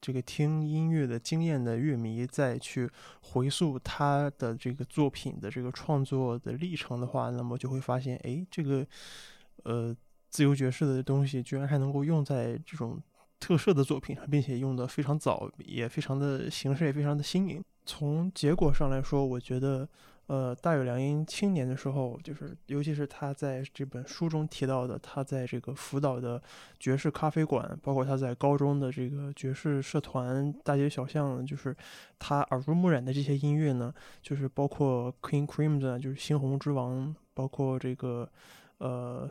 这个听音乐的经验的乐迷，再去回溯他的这个作品的这个创作的历程的话，那么就会发现，哎，这个呃自由爵士的东西居然还能够用在这种。特摄的作品，并且用的非常早，也非常的形式也非常的新颖。从结果上来说，我觉得，呃，大有良英青年的时候，就是尤其是他在这本书中提到的，他在这个福岛的爵士咖啡馆，包括他在高中的这个爵士社团，大街小巷，就是他耳濡目染的这些音乐呢，就是包括 King Crimson，就是猩红之王，包括这个，呃。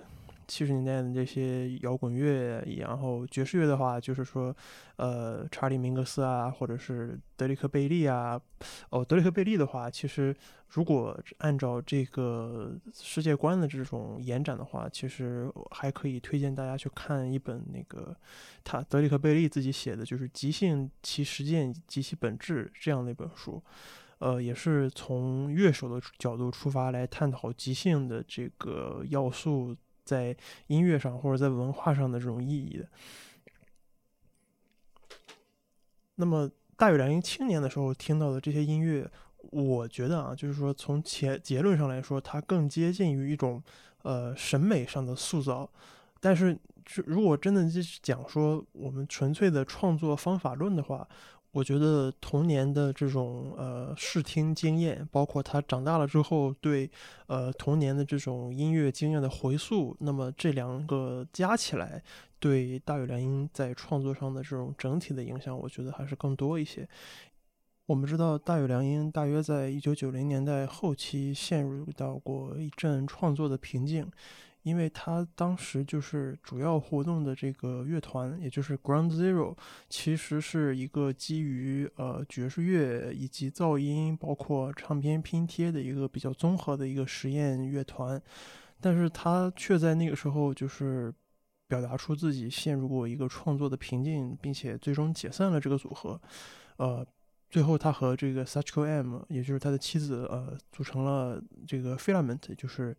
七十年代的这些摇滚乐，然后爵士乐的话，就是说，呃，查理·明格斯啊，或者是德里克·贝利啊。哦，德里克·贝利的话，其实如果按照这个世界观的这种延展的话，其实还可以推荐大家去看一本那个他德里克·贝利自己写的，就是《即兴其实践及其本质》这样的一本书。呃，也是从乐手的角度出发来探讨即兴的这个要素。在音乐上或者在文化上的这种意义的。那么大有良英青年的时候听到的这些音乐，我觉得啊，就是说从结结论上来说，它更接近于一种呃审美上的塑造。但是，如果真的是讲说我们纯粹的创作方法论的话，我觉得童年的这种呃视听经验，包括他长大了之后对呃童年的这种音乐经验的回溯，那么这两个加起来，对大有良英在创作上的这种整体的影响，我觉得还是更多一些。我们知道大有良英大约在一九九零年代后期陷入到过一阵创作的瓶颈。因为他当时就是主要活动的这个乐团，也就是 Ground Zero，其实是一个基于呃爵士乐以及噪音，包括唱片拼贴的一个比较综合的一个实验乐团，但是他却在那个时候就是表达出自己陷入过一个创作的瓶颈，并且最终解散了这个组合，呃，最后他和这个 Sachiko M，也就是他的妻子，呃，组成了这个 Filament，就是。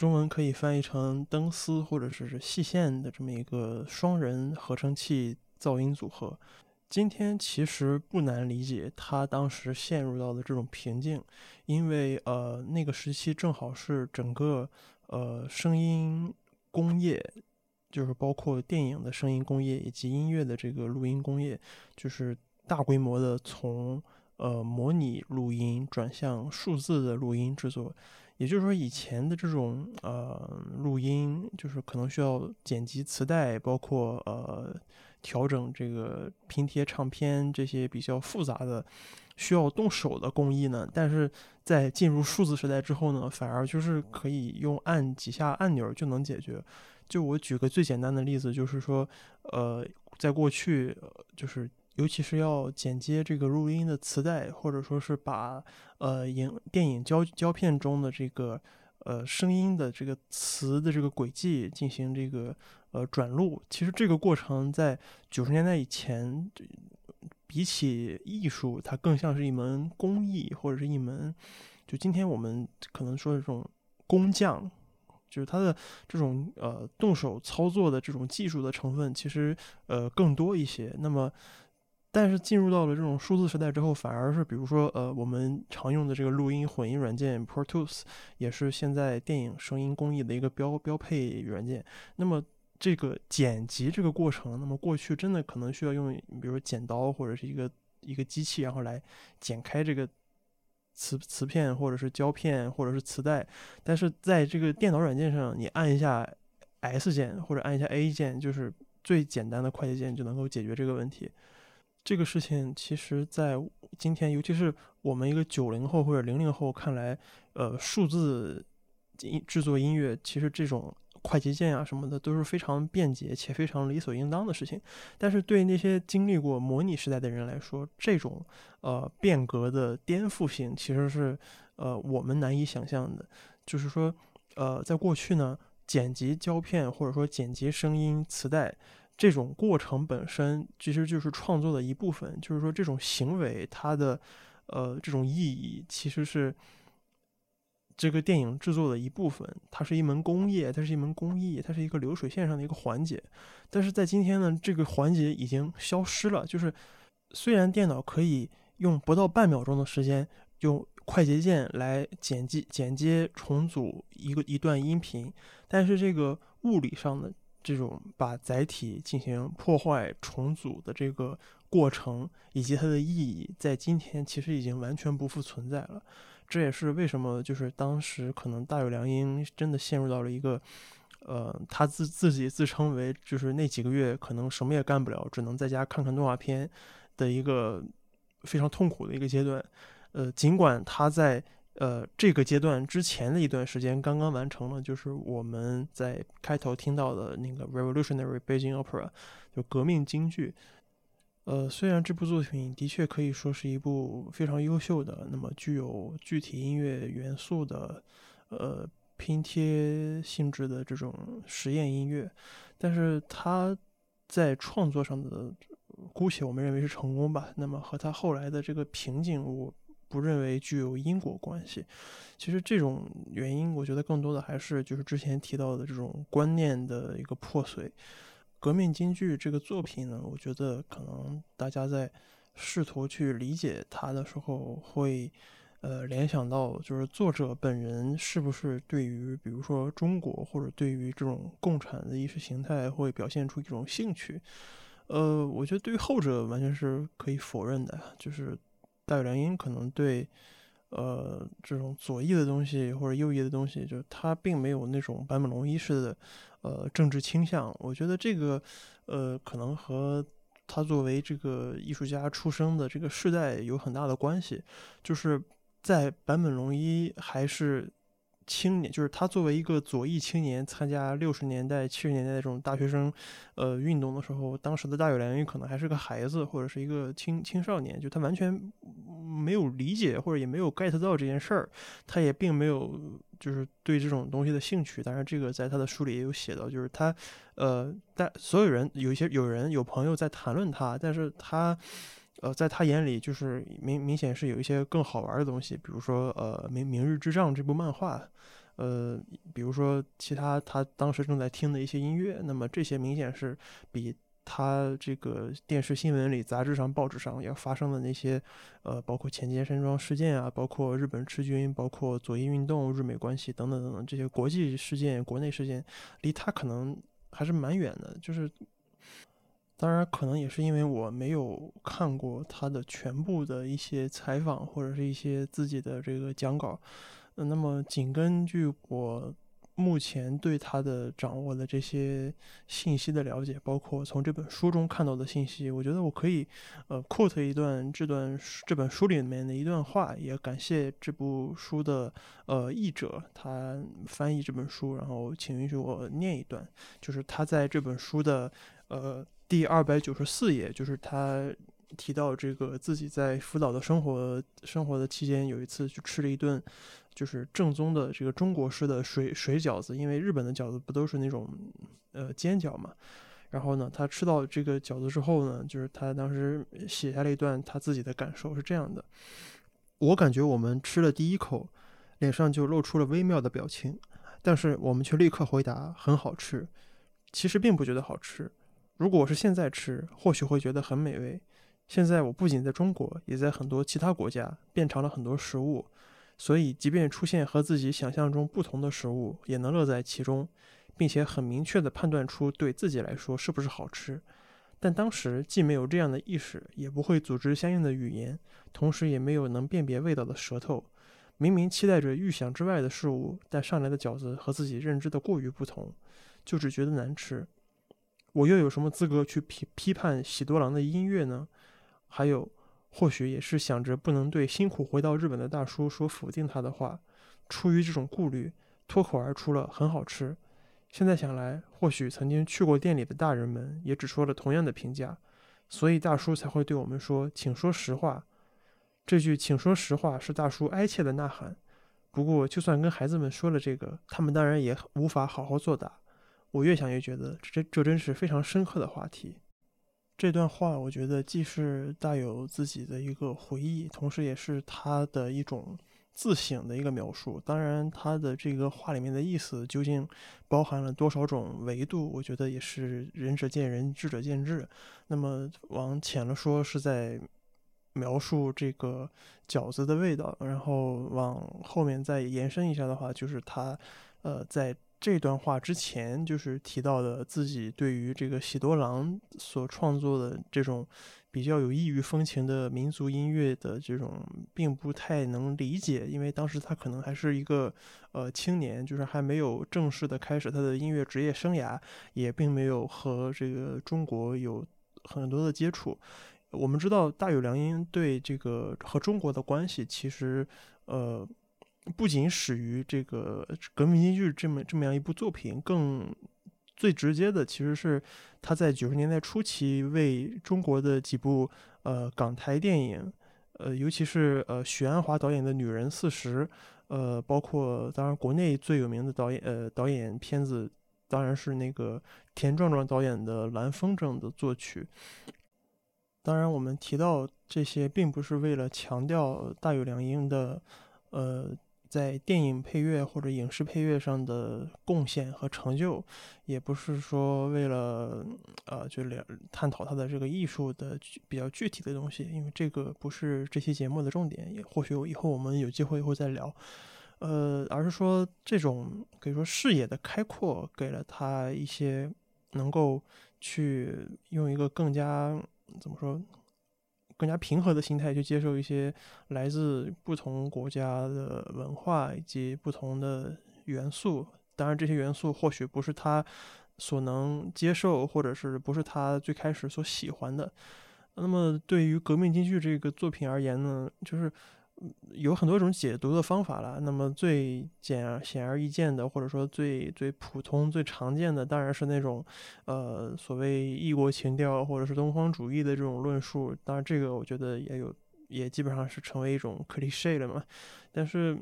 中文可以翻译成灯丝或者是细线的这么一个双人合成器噪音组合。今天其实不难理解他当时陷入到的这种瓶颈，因为呃那个时期正好是整个呃声音工业，就是包括电影的声音工业以及音乐的这个录音工业，就是大规模的从呃模拟录音转向数字的录音制作。也就是说，以前的这种呃录音，就是可能需要剪辑磁带，包括呃调整这个拼贴唱片这些比较复杂的、需要动手的工艺呢。但是在进入数字时代之后呢，反而就是可以用按几下按钮就能解决。就我举个最简单的例子，就是说，呃，在过去，就是。尤其是要剪接这个录音的磁带，或者说是把呃影电影胶胶片中的这个呃声音的这个词的这个轨迹进行这个呃转录，其实这个过程在九十年代以前，比起艺术，它更像是一门工艺或者是一门，就今天我们可能说的这种工匠，就是它的这种呃动手操作的这种技术的成分，其实呃更多一些。那么但是进入到了这种数字时代之后，反而是比如说，呃，我们常用的这个录音混音软件 Pro Tools，也是现在电影声音工艺的一个标标配软件。那么这个剪辑这个过程，那么过去真的可能需要用，比如说剪刀或者是一个一个机器，然后来剪开这个磁磁片或者是胶片或者是磁带。但是在这个电脑软件上，你按一下 S 键或者按一下 A 键，就是最简单的快捷键，就能够解决这个问题。这个事情其实，在今天，尤其是我们一个九零后或者零零后看来，呃，数字音制作音乐，其实这种快捷键啊什么的都是非常便捷且非常理所应当的事情。但是对那些经历过模拟时代的人来说，这种呃变革的颠覆性其实是呃我们难以想象的。就是说，呃，在过去呢，剪辑胶片或者说剪辑声音磁带。这种过程本身其实就是创作的一部分，就是说这种行为它的呃这种意义其实是这个电影制作的一部分，它是一门工业，它是一门工艺，它是一个流水线上的一个环节。但是在今天呢，这个环节已经消失了。就是虽然电脑可以用不到半秒钟的时间用快捷键来剪辑、剪接、重组一个一段音频，但是这个物理上的这种把载体进行破坏、重组的这个过程以及它的意义，在今天其实已经完全不复存在了。这也是为什么，就是当时可能大有良英真的陷入到了一个，呃，他自自己自称为就是那几个月可能什么也干不了，只能在家看看动画片的一个非常痛苦的一个阶段。呃，尽管他在呃这个阶段之前的一段时间刚刚完成了，就是我们在开头听到的那个 Revolutionary Beijing Opera，就革命京剧。呃，虽然这部作品的确可以说是一部非常优秀的，那么具有具体音乐元素的，呃，拼贴性质的这种实验音乐，但是它在创作上的，姑且我们认为是成功吧。那么和他后来的这个瓶颈，我不认为具有因果关系。其实这种原因，我觉得更多的还是就是之前提到的这种观念的一个破碎。革命京剧这个作品呢，我觉得可能大家在试图去理解它的时候，会呃联想到，就是作者本人是不是对于比如说中国或者对于这种共产的意识形态会表现出一种兴趣？呃，我觉得对于后者完全是可以否认的，就是大有良英可能对呃这种左翼的东西或者右翼的东西，就他并没有那种坂本龙一式的。呃，政治倾向，我觉得这个，呃，可能和他作为这个艺术家出生的这个世代有很大的关系。就是在坂本龙一还是青年，就是他作为一个左翼青年，参加六十年代、七十年代这种大学生，呃，运动的时候，当时的大有良英可能还是个孩子或者是一个青青少年，就他完全没有理解或者也没有 get 到这件事儿，他也并没有。就是对这种东西的兴趣，当然这个在他的书里也有写到，就是他，呃，但所有人有一些有人有朋友在谈论他，但是他，呃，在他眼里就是明明显是有一些更好玩的东西，比如说呃《明明日之杖》这部漫画，呃，比如说其他他当时正在听的一些音乐，那么这些明显是比。他这个电视新闻里、杂志上、报纸上要发生的那些，呃，包括前街山庄事件啊，包括日本赤军，包括左翼运动、日美关系等等等等这些国际事件、国内事件，离他可能还是蛮远的。就是，当然可能也是因为我没有看过他的全部的一些采访或者是一些自己的这个讲稿，那么仅根据我。目前对他的掌握的这些信息的了解，包括从这本书中看到的信息，我觉得我可以，呃，quote 一段这段这本书里面的一段话，也感谢这部书的呃译者，他翻译这本书，然后请允许我念一段，就是他在这本书的呃第二百九十四页，就是他提到这个自己在福岛的生活生活的期间，有一次去吃了一顿。就是正宗的这个中国式的水水饺子，因为日本的饺子不都是那种呃煎饺嘛。然后呢，他吃到这个饺子之后呢，就是他当时写下了一段他自己的感受，是这样的：我感觉我们吃了第一口，脸上就露出了微妙的表情，但是我们却立刻回答很好吃。其实并不觉得好吃。如果我是现在吃，或许会觉得很美味。现在我不仅在中国，也在很多其他国家变尝了很多食物。所以，即便出现和自己想象中不同的食物，也能乐在其中，并且很明确地判断出对自己来说是不是好吃。但当时既没有这样的意识，也不会组织相应的语言，同时也没有能辨别味道的舌头。明明期待着预想之外的事物，但上来的饺子和自己认知的过于不同，就只觉得难吃。我又有什么资格去批批判喜多郎的音乐呢？还有。或许也是想着不能对辛苦回到日本的大叔说否定他的话，出于这种顾虑，脱口而出了“很好吃”。现在想来，或许曾经去过店里的大人们也只说了同样的评价，所以大叔才会对我们说：“请说实话。”这句“请说实话”是大叔哀切的呐喊。不过，就算跟孩子们说了这个，他们当然也无法好好作答。我越想越觉得这这真是非常深刻的话题。这段话我觉得既是大有自己的一个回忆，同时也是他的一种自省的一个描述。当然，他的这个话里面的意思究竟包含了多少种维度，我觉得也是仁者见仁，智者见智。那么往浅了说，是在描述这个饺子的味道；然后往后面再延伸一下的话，就是他呃在。这段话之前就是提到的自己对于这个喜多郎所创作的这种比较有异域风情的民族音乐的这种，并不太能理解，因为当时他可能还是一个呃青年，就是还没有正式的开始他的音乐职业生涯，也并没有和这个中国有很多的接触。我们知道大有良音对这个和中国的关系，其实呃。不仅始于这个《革命京剧》这么这么样一部作品，更最直接的其实是他在九十年代初期为中国的几部呃港台电影，呃尤其是呃许鞍华导演的《女人四十》，呃包括当然国内最有名的导演呃导演片子当然是那个田壮壮导演的《蓝风筝》的作曲。当然我们提到这些，并不是为了强调大有良英的呃。在电影配乐或者影视配乐上的贡献和成就，也不是说为了呃，就聊探讨他的这个艺术的比较具体的东西，因为这个不是这期节目的重点，也或许以后我们有机会会再聊。呃，而是说这种可以说视野的开阔，给了他一些能够去用一个更加怎么说？更加平和的心态去接受一些来自不同国家的文化以及不同的元素。当然，这些元素或许不是他所能接受，或者是不是他最开始所喜欢的。那么，对于革命京剧这个作品而言呢，就是。有很多种解读的方法了。那么最简显而易见的，或者说最最普通、最常见的，当然是那种，呃，所谓异国情调或者是东方主义的这种论述。当然，这个我觉得也有，也基本上是成为一种 cliché 了嘛。但是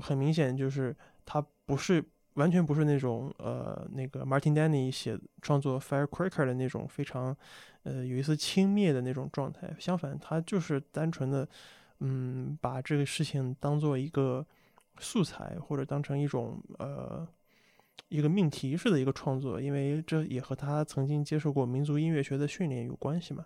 很明显，就是它不是完全不是那种呃，那个 Martin Denny 写创作 Firecracker 的那种非常呃有一丝轻蔑的那种状态。相反，它就是单纯的。嗯，把这个事情当做一个素材，或者当成一种呃一个命题式的一个创作，因为这也和他曾经接受过民族音乐学的训练有关系嘛。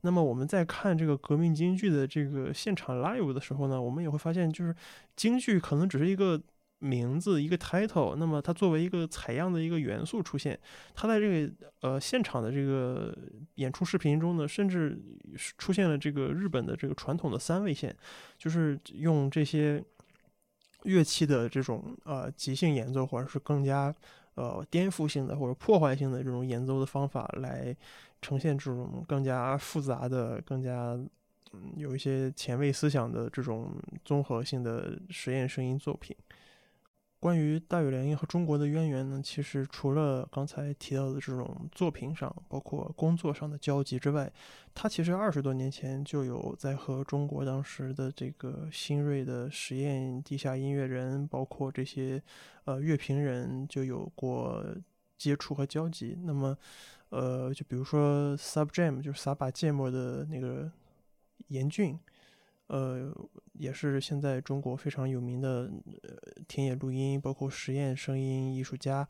那么我们在看这个革命京剧的这个现场 live 的时候呢，我们也会发现，就是京剧可能只是一个。名字一个 title，那么它作为一个采样的一个元素出现，它在这个呃现场的这个演出视频中呢，甚至出现了这个日本的这个传统的三味线，就是用这些乐器的这种呃即兴演奏，或者是更加呃颠覆性的或者破坏性的这种演奏的方法来呈现这种更加复杂的、更加嗯有一些前卫思想的这种综合性的实验声音作品。关于大有良音和中国的渊源呢，其实除了刚才提到的这种作品上，包括工作上的交集之外，他其实二十多年前就有在和中国当时的这个新锐的实验地下音乐人，包括这些呃乐评人就有过接触和交集。那么，呃，就比如说 Sub Jam，就是撒把芥末的那个严俊。呃，也是现在中国非常有名的呃田野录音，包括实验声音艺术家，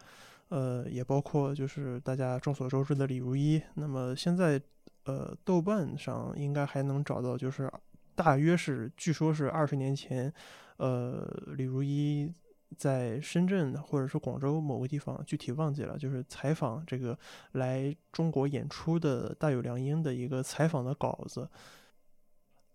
呃，也包括就是大家众所周知的李如一。那么现在，呃，豆瓣上应该还能找到，就是大约是据说是二十年前，呃，李如一在深圳或者是广州某个地方，具体忘记了，就是采访这个来中国演出的大有良音的一个采访的稿子。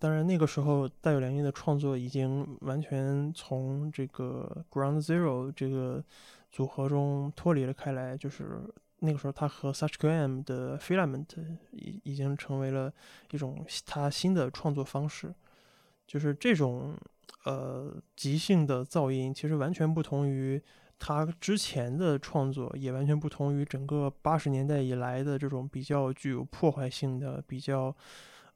当然，那个时候大有良音的创作已经完全从这个 Ground Zero 这个组合中脱离了开来。就是那个时候，他和 Such QM 的 Filament 已已经成为了一种他新的创作方式。就是这种呃即兴的噪音，其实完全不同于他之前的创作，也完全不同于整个八十年代以来的这种比较具有破坏性的、比较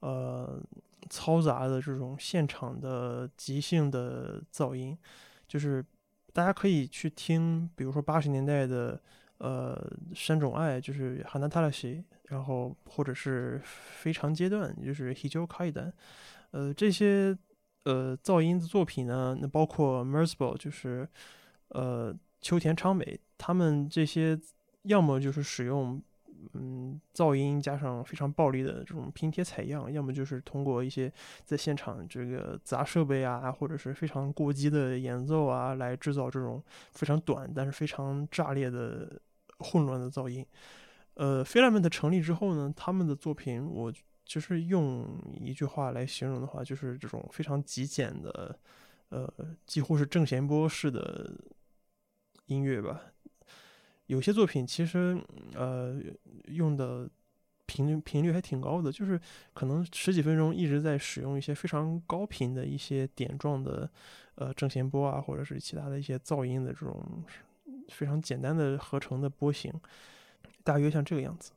呃。嘈杂的这种现场的即兴的噪音，就是大家可以去听，比如说八十年代的呃山种爱就是哈纳塔拉西，然后或者是非常阶段就是 Hijo Kaidan，呃这些呃噪音的作品呢，那包括 Merzbow 就是呃秋田昌美，他们这些要么就是使用。嗯，噪音加上非常暴力的这种拼贴采样，要么就是通过一些在现场这个砸设备啊，或者是非常过激的演奏啊，来制造这种非常短但是非常炸裂的混乱的噪音。呃，Filament 成立之后呢，他们的作品我就是用一句话来形容的话，就是这种非常极简的，呃，几乎是正弦波式的音乐吧。有些作品其实，呃，用的频率频率还挺高的，就是可能十几分钟一直在使用一些非常高频的一些点状的，呃，正弦波啊，或者是其他的一些噪音的这种非常简单的合成的波形，大约像这个样子。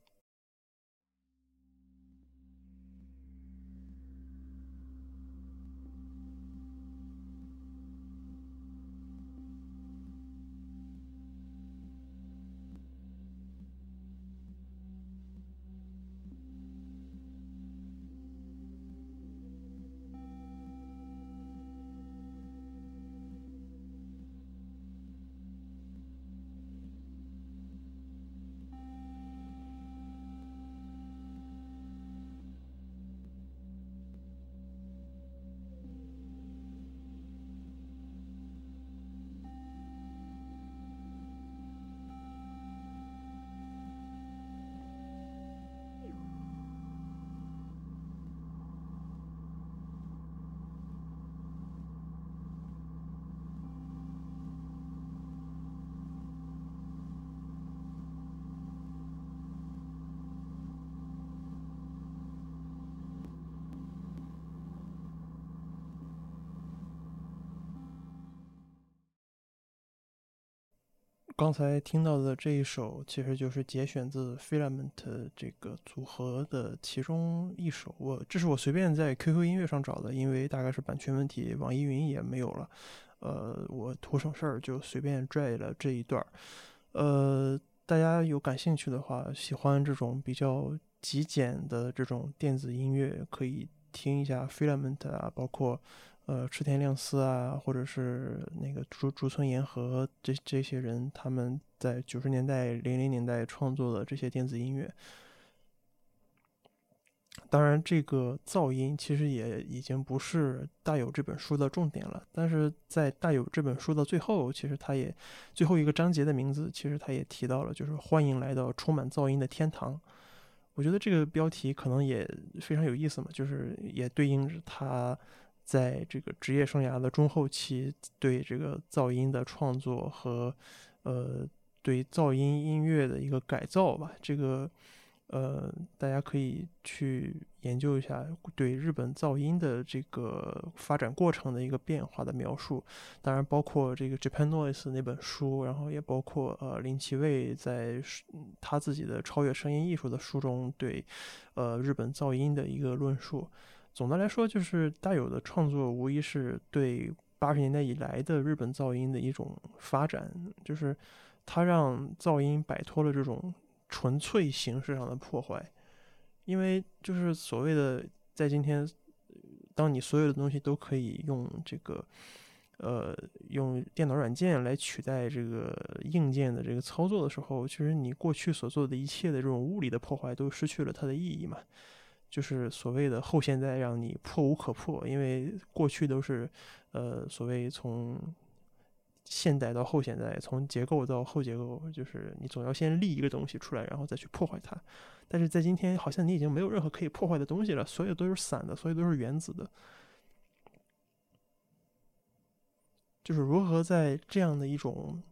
刚才听到的这一首，其实就是节选自 Filament 这个组合的其中一首。我这是我随便在 QQ 音乐上找的，因为大概是版权问题，网易云也没有了。呃，我图省事儿就随便拽了这一段儿。呃，大家有感兴趣的话，喜欢这种比较极简的这种电子音乐，可以听一下 Filament 啊，包括。呃，池田亮司啊，或者是那个竹竹村研和这这些人，他们在九十年代、零零年代创作的这些电子音乐。当然，这个噪音其实也已经不是大有这本书的重点了。但是在大有这本书的最后，其实他也最后一个章节的名字，其实他也提到了，就是欢迎来到充满噪音的天堂。我觉得这个标题可能也非常有意思嘛，就是也对应着他。在这个职业生涯的中后期，对这个噪音的创作和，呃，对噪音音乐的一个改造吧，这个，呃，大家可以去研究一下对日本噪音的这个发展过程的一个变化的描述。当然，包括这个 Japan Noise 那本书，然后也包括呃林奇卫在他自己的超越声音艺术的书中对，呃，日本噪音的一个论述。总的来说，就是大有的创作无疑是对八十年代以来的日本噪音的一种发展，就是他让噪音摆脱了这种纯粹形式上的破坏，因为就是所谓的在今天，当你所有的东西都可以用这个，呃，用电脑软件来取代这个硬件的这个操作的时候，其实你过去所做的一切的这种物理的破坏都失去了它的意义嘛。就是所谓的后现代，让你破无可破，因为过去都是，呃，所谓从现代到后现代，从结构到后结构，就是你总要先立一个东西出来，然后再去破坏它。但是在今天，好像你已经没有任何可以破坏的东西了，所有都是散的，所有都是原子的。就是如何在这样的一种，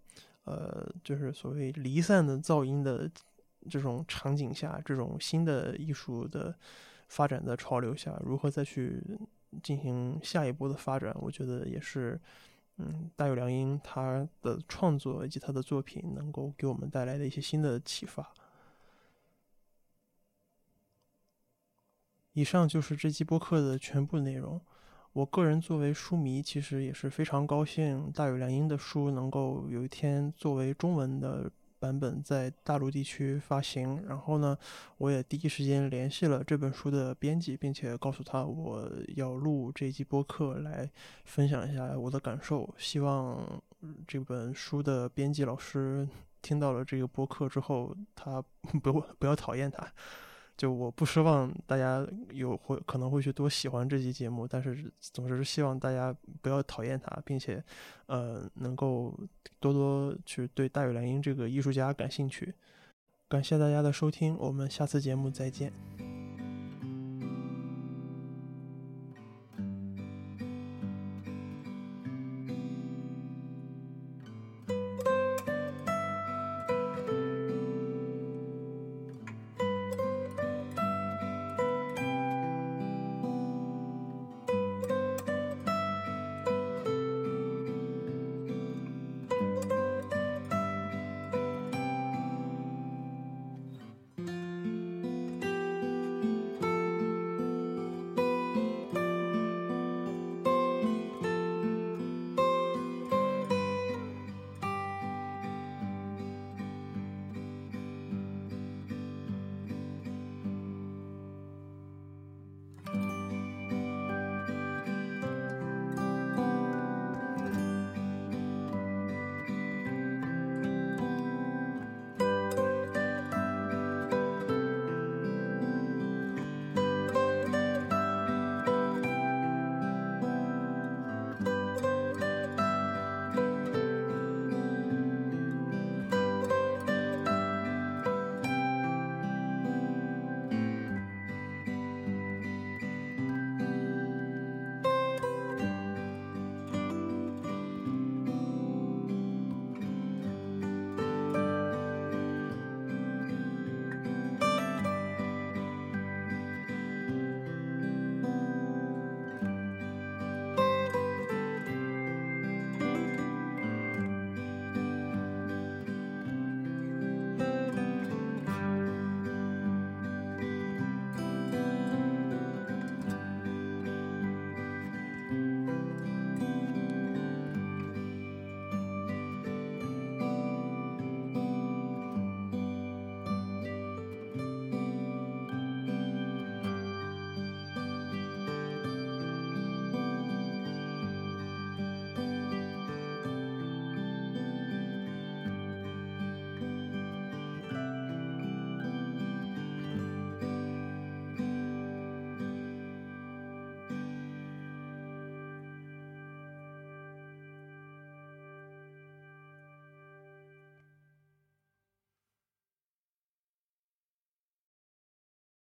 呃，就是所谓离散的噪音的这种场景下，这种新的艺术的。发展的潮流下，如何再去进行下一步的发展？我觉得也是，嗯，大有良英他的创作以及他的作品能够给我们带来的一些新的启发。以上就是这期播客的全部内容。我个人作为书迷，其实也是非常高兴大有良英的书能够有一天作为中文的版本在大陆地区发行。然后呢，我也第一时间联系了这本书的编辑，并且告诉他我要录这一集播客来分享一下我的感受。希望这本书的编辑老师听到了这个播客之后，他 [laughs] 不不要讨厌他。就我不奢望大家有会可能会去多喜欢这期节目，但是总之是希望大家不要讨厌他，并且，呃，能够多多去对大宇良英这个艺术家感兴趣。感谢大家的收听，我们下次节目再见。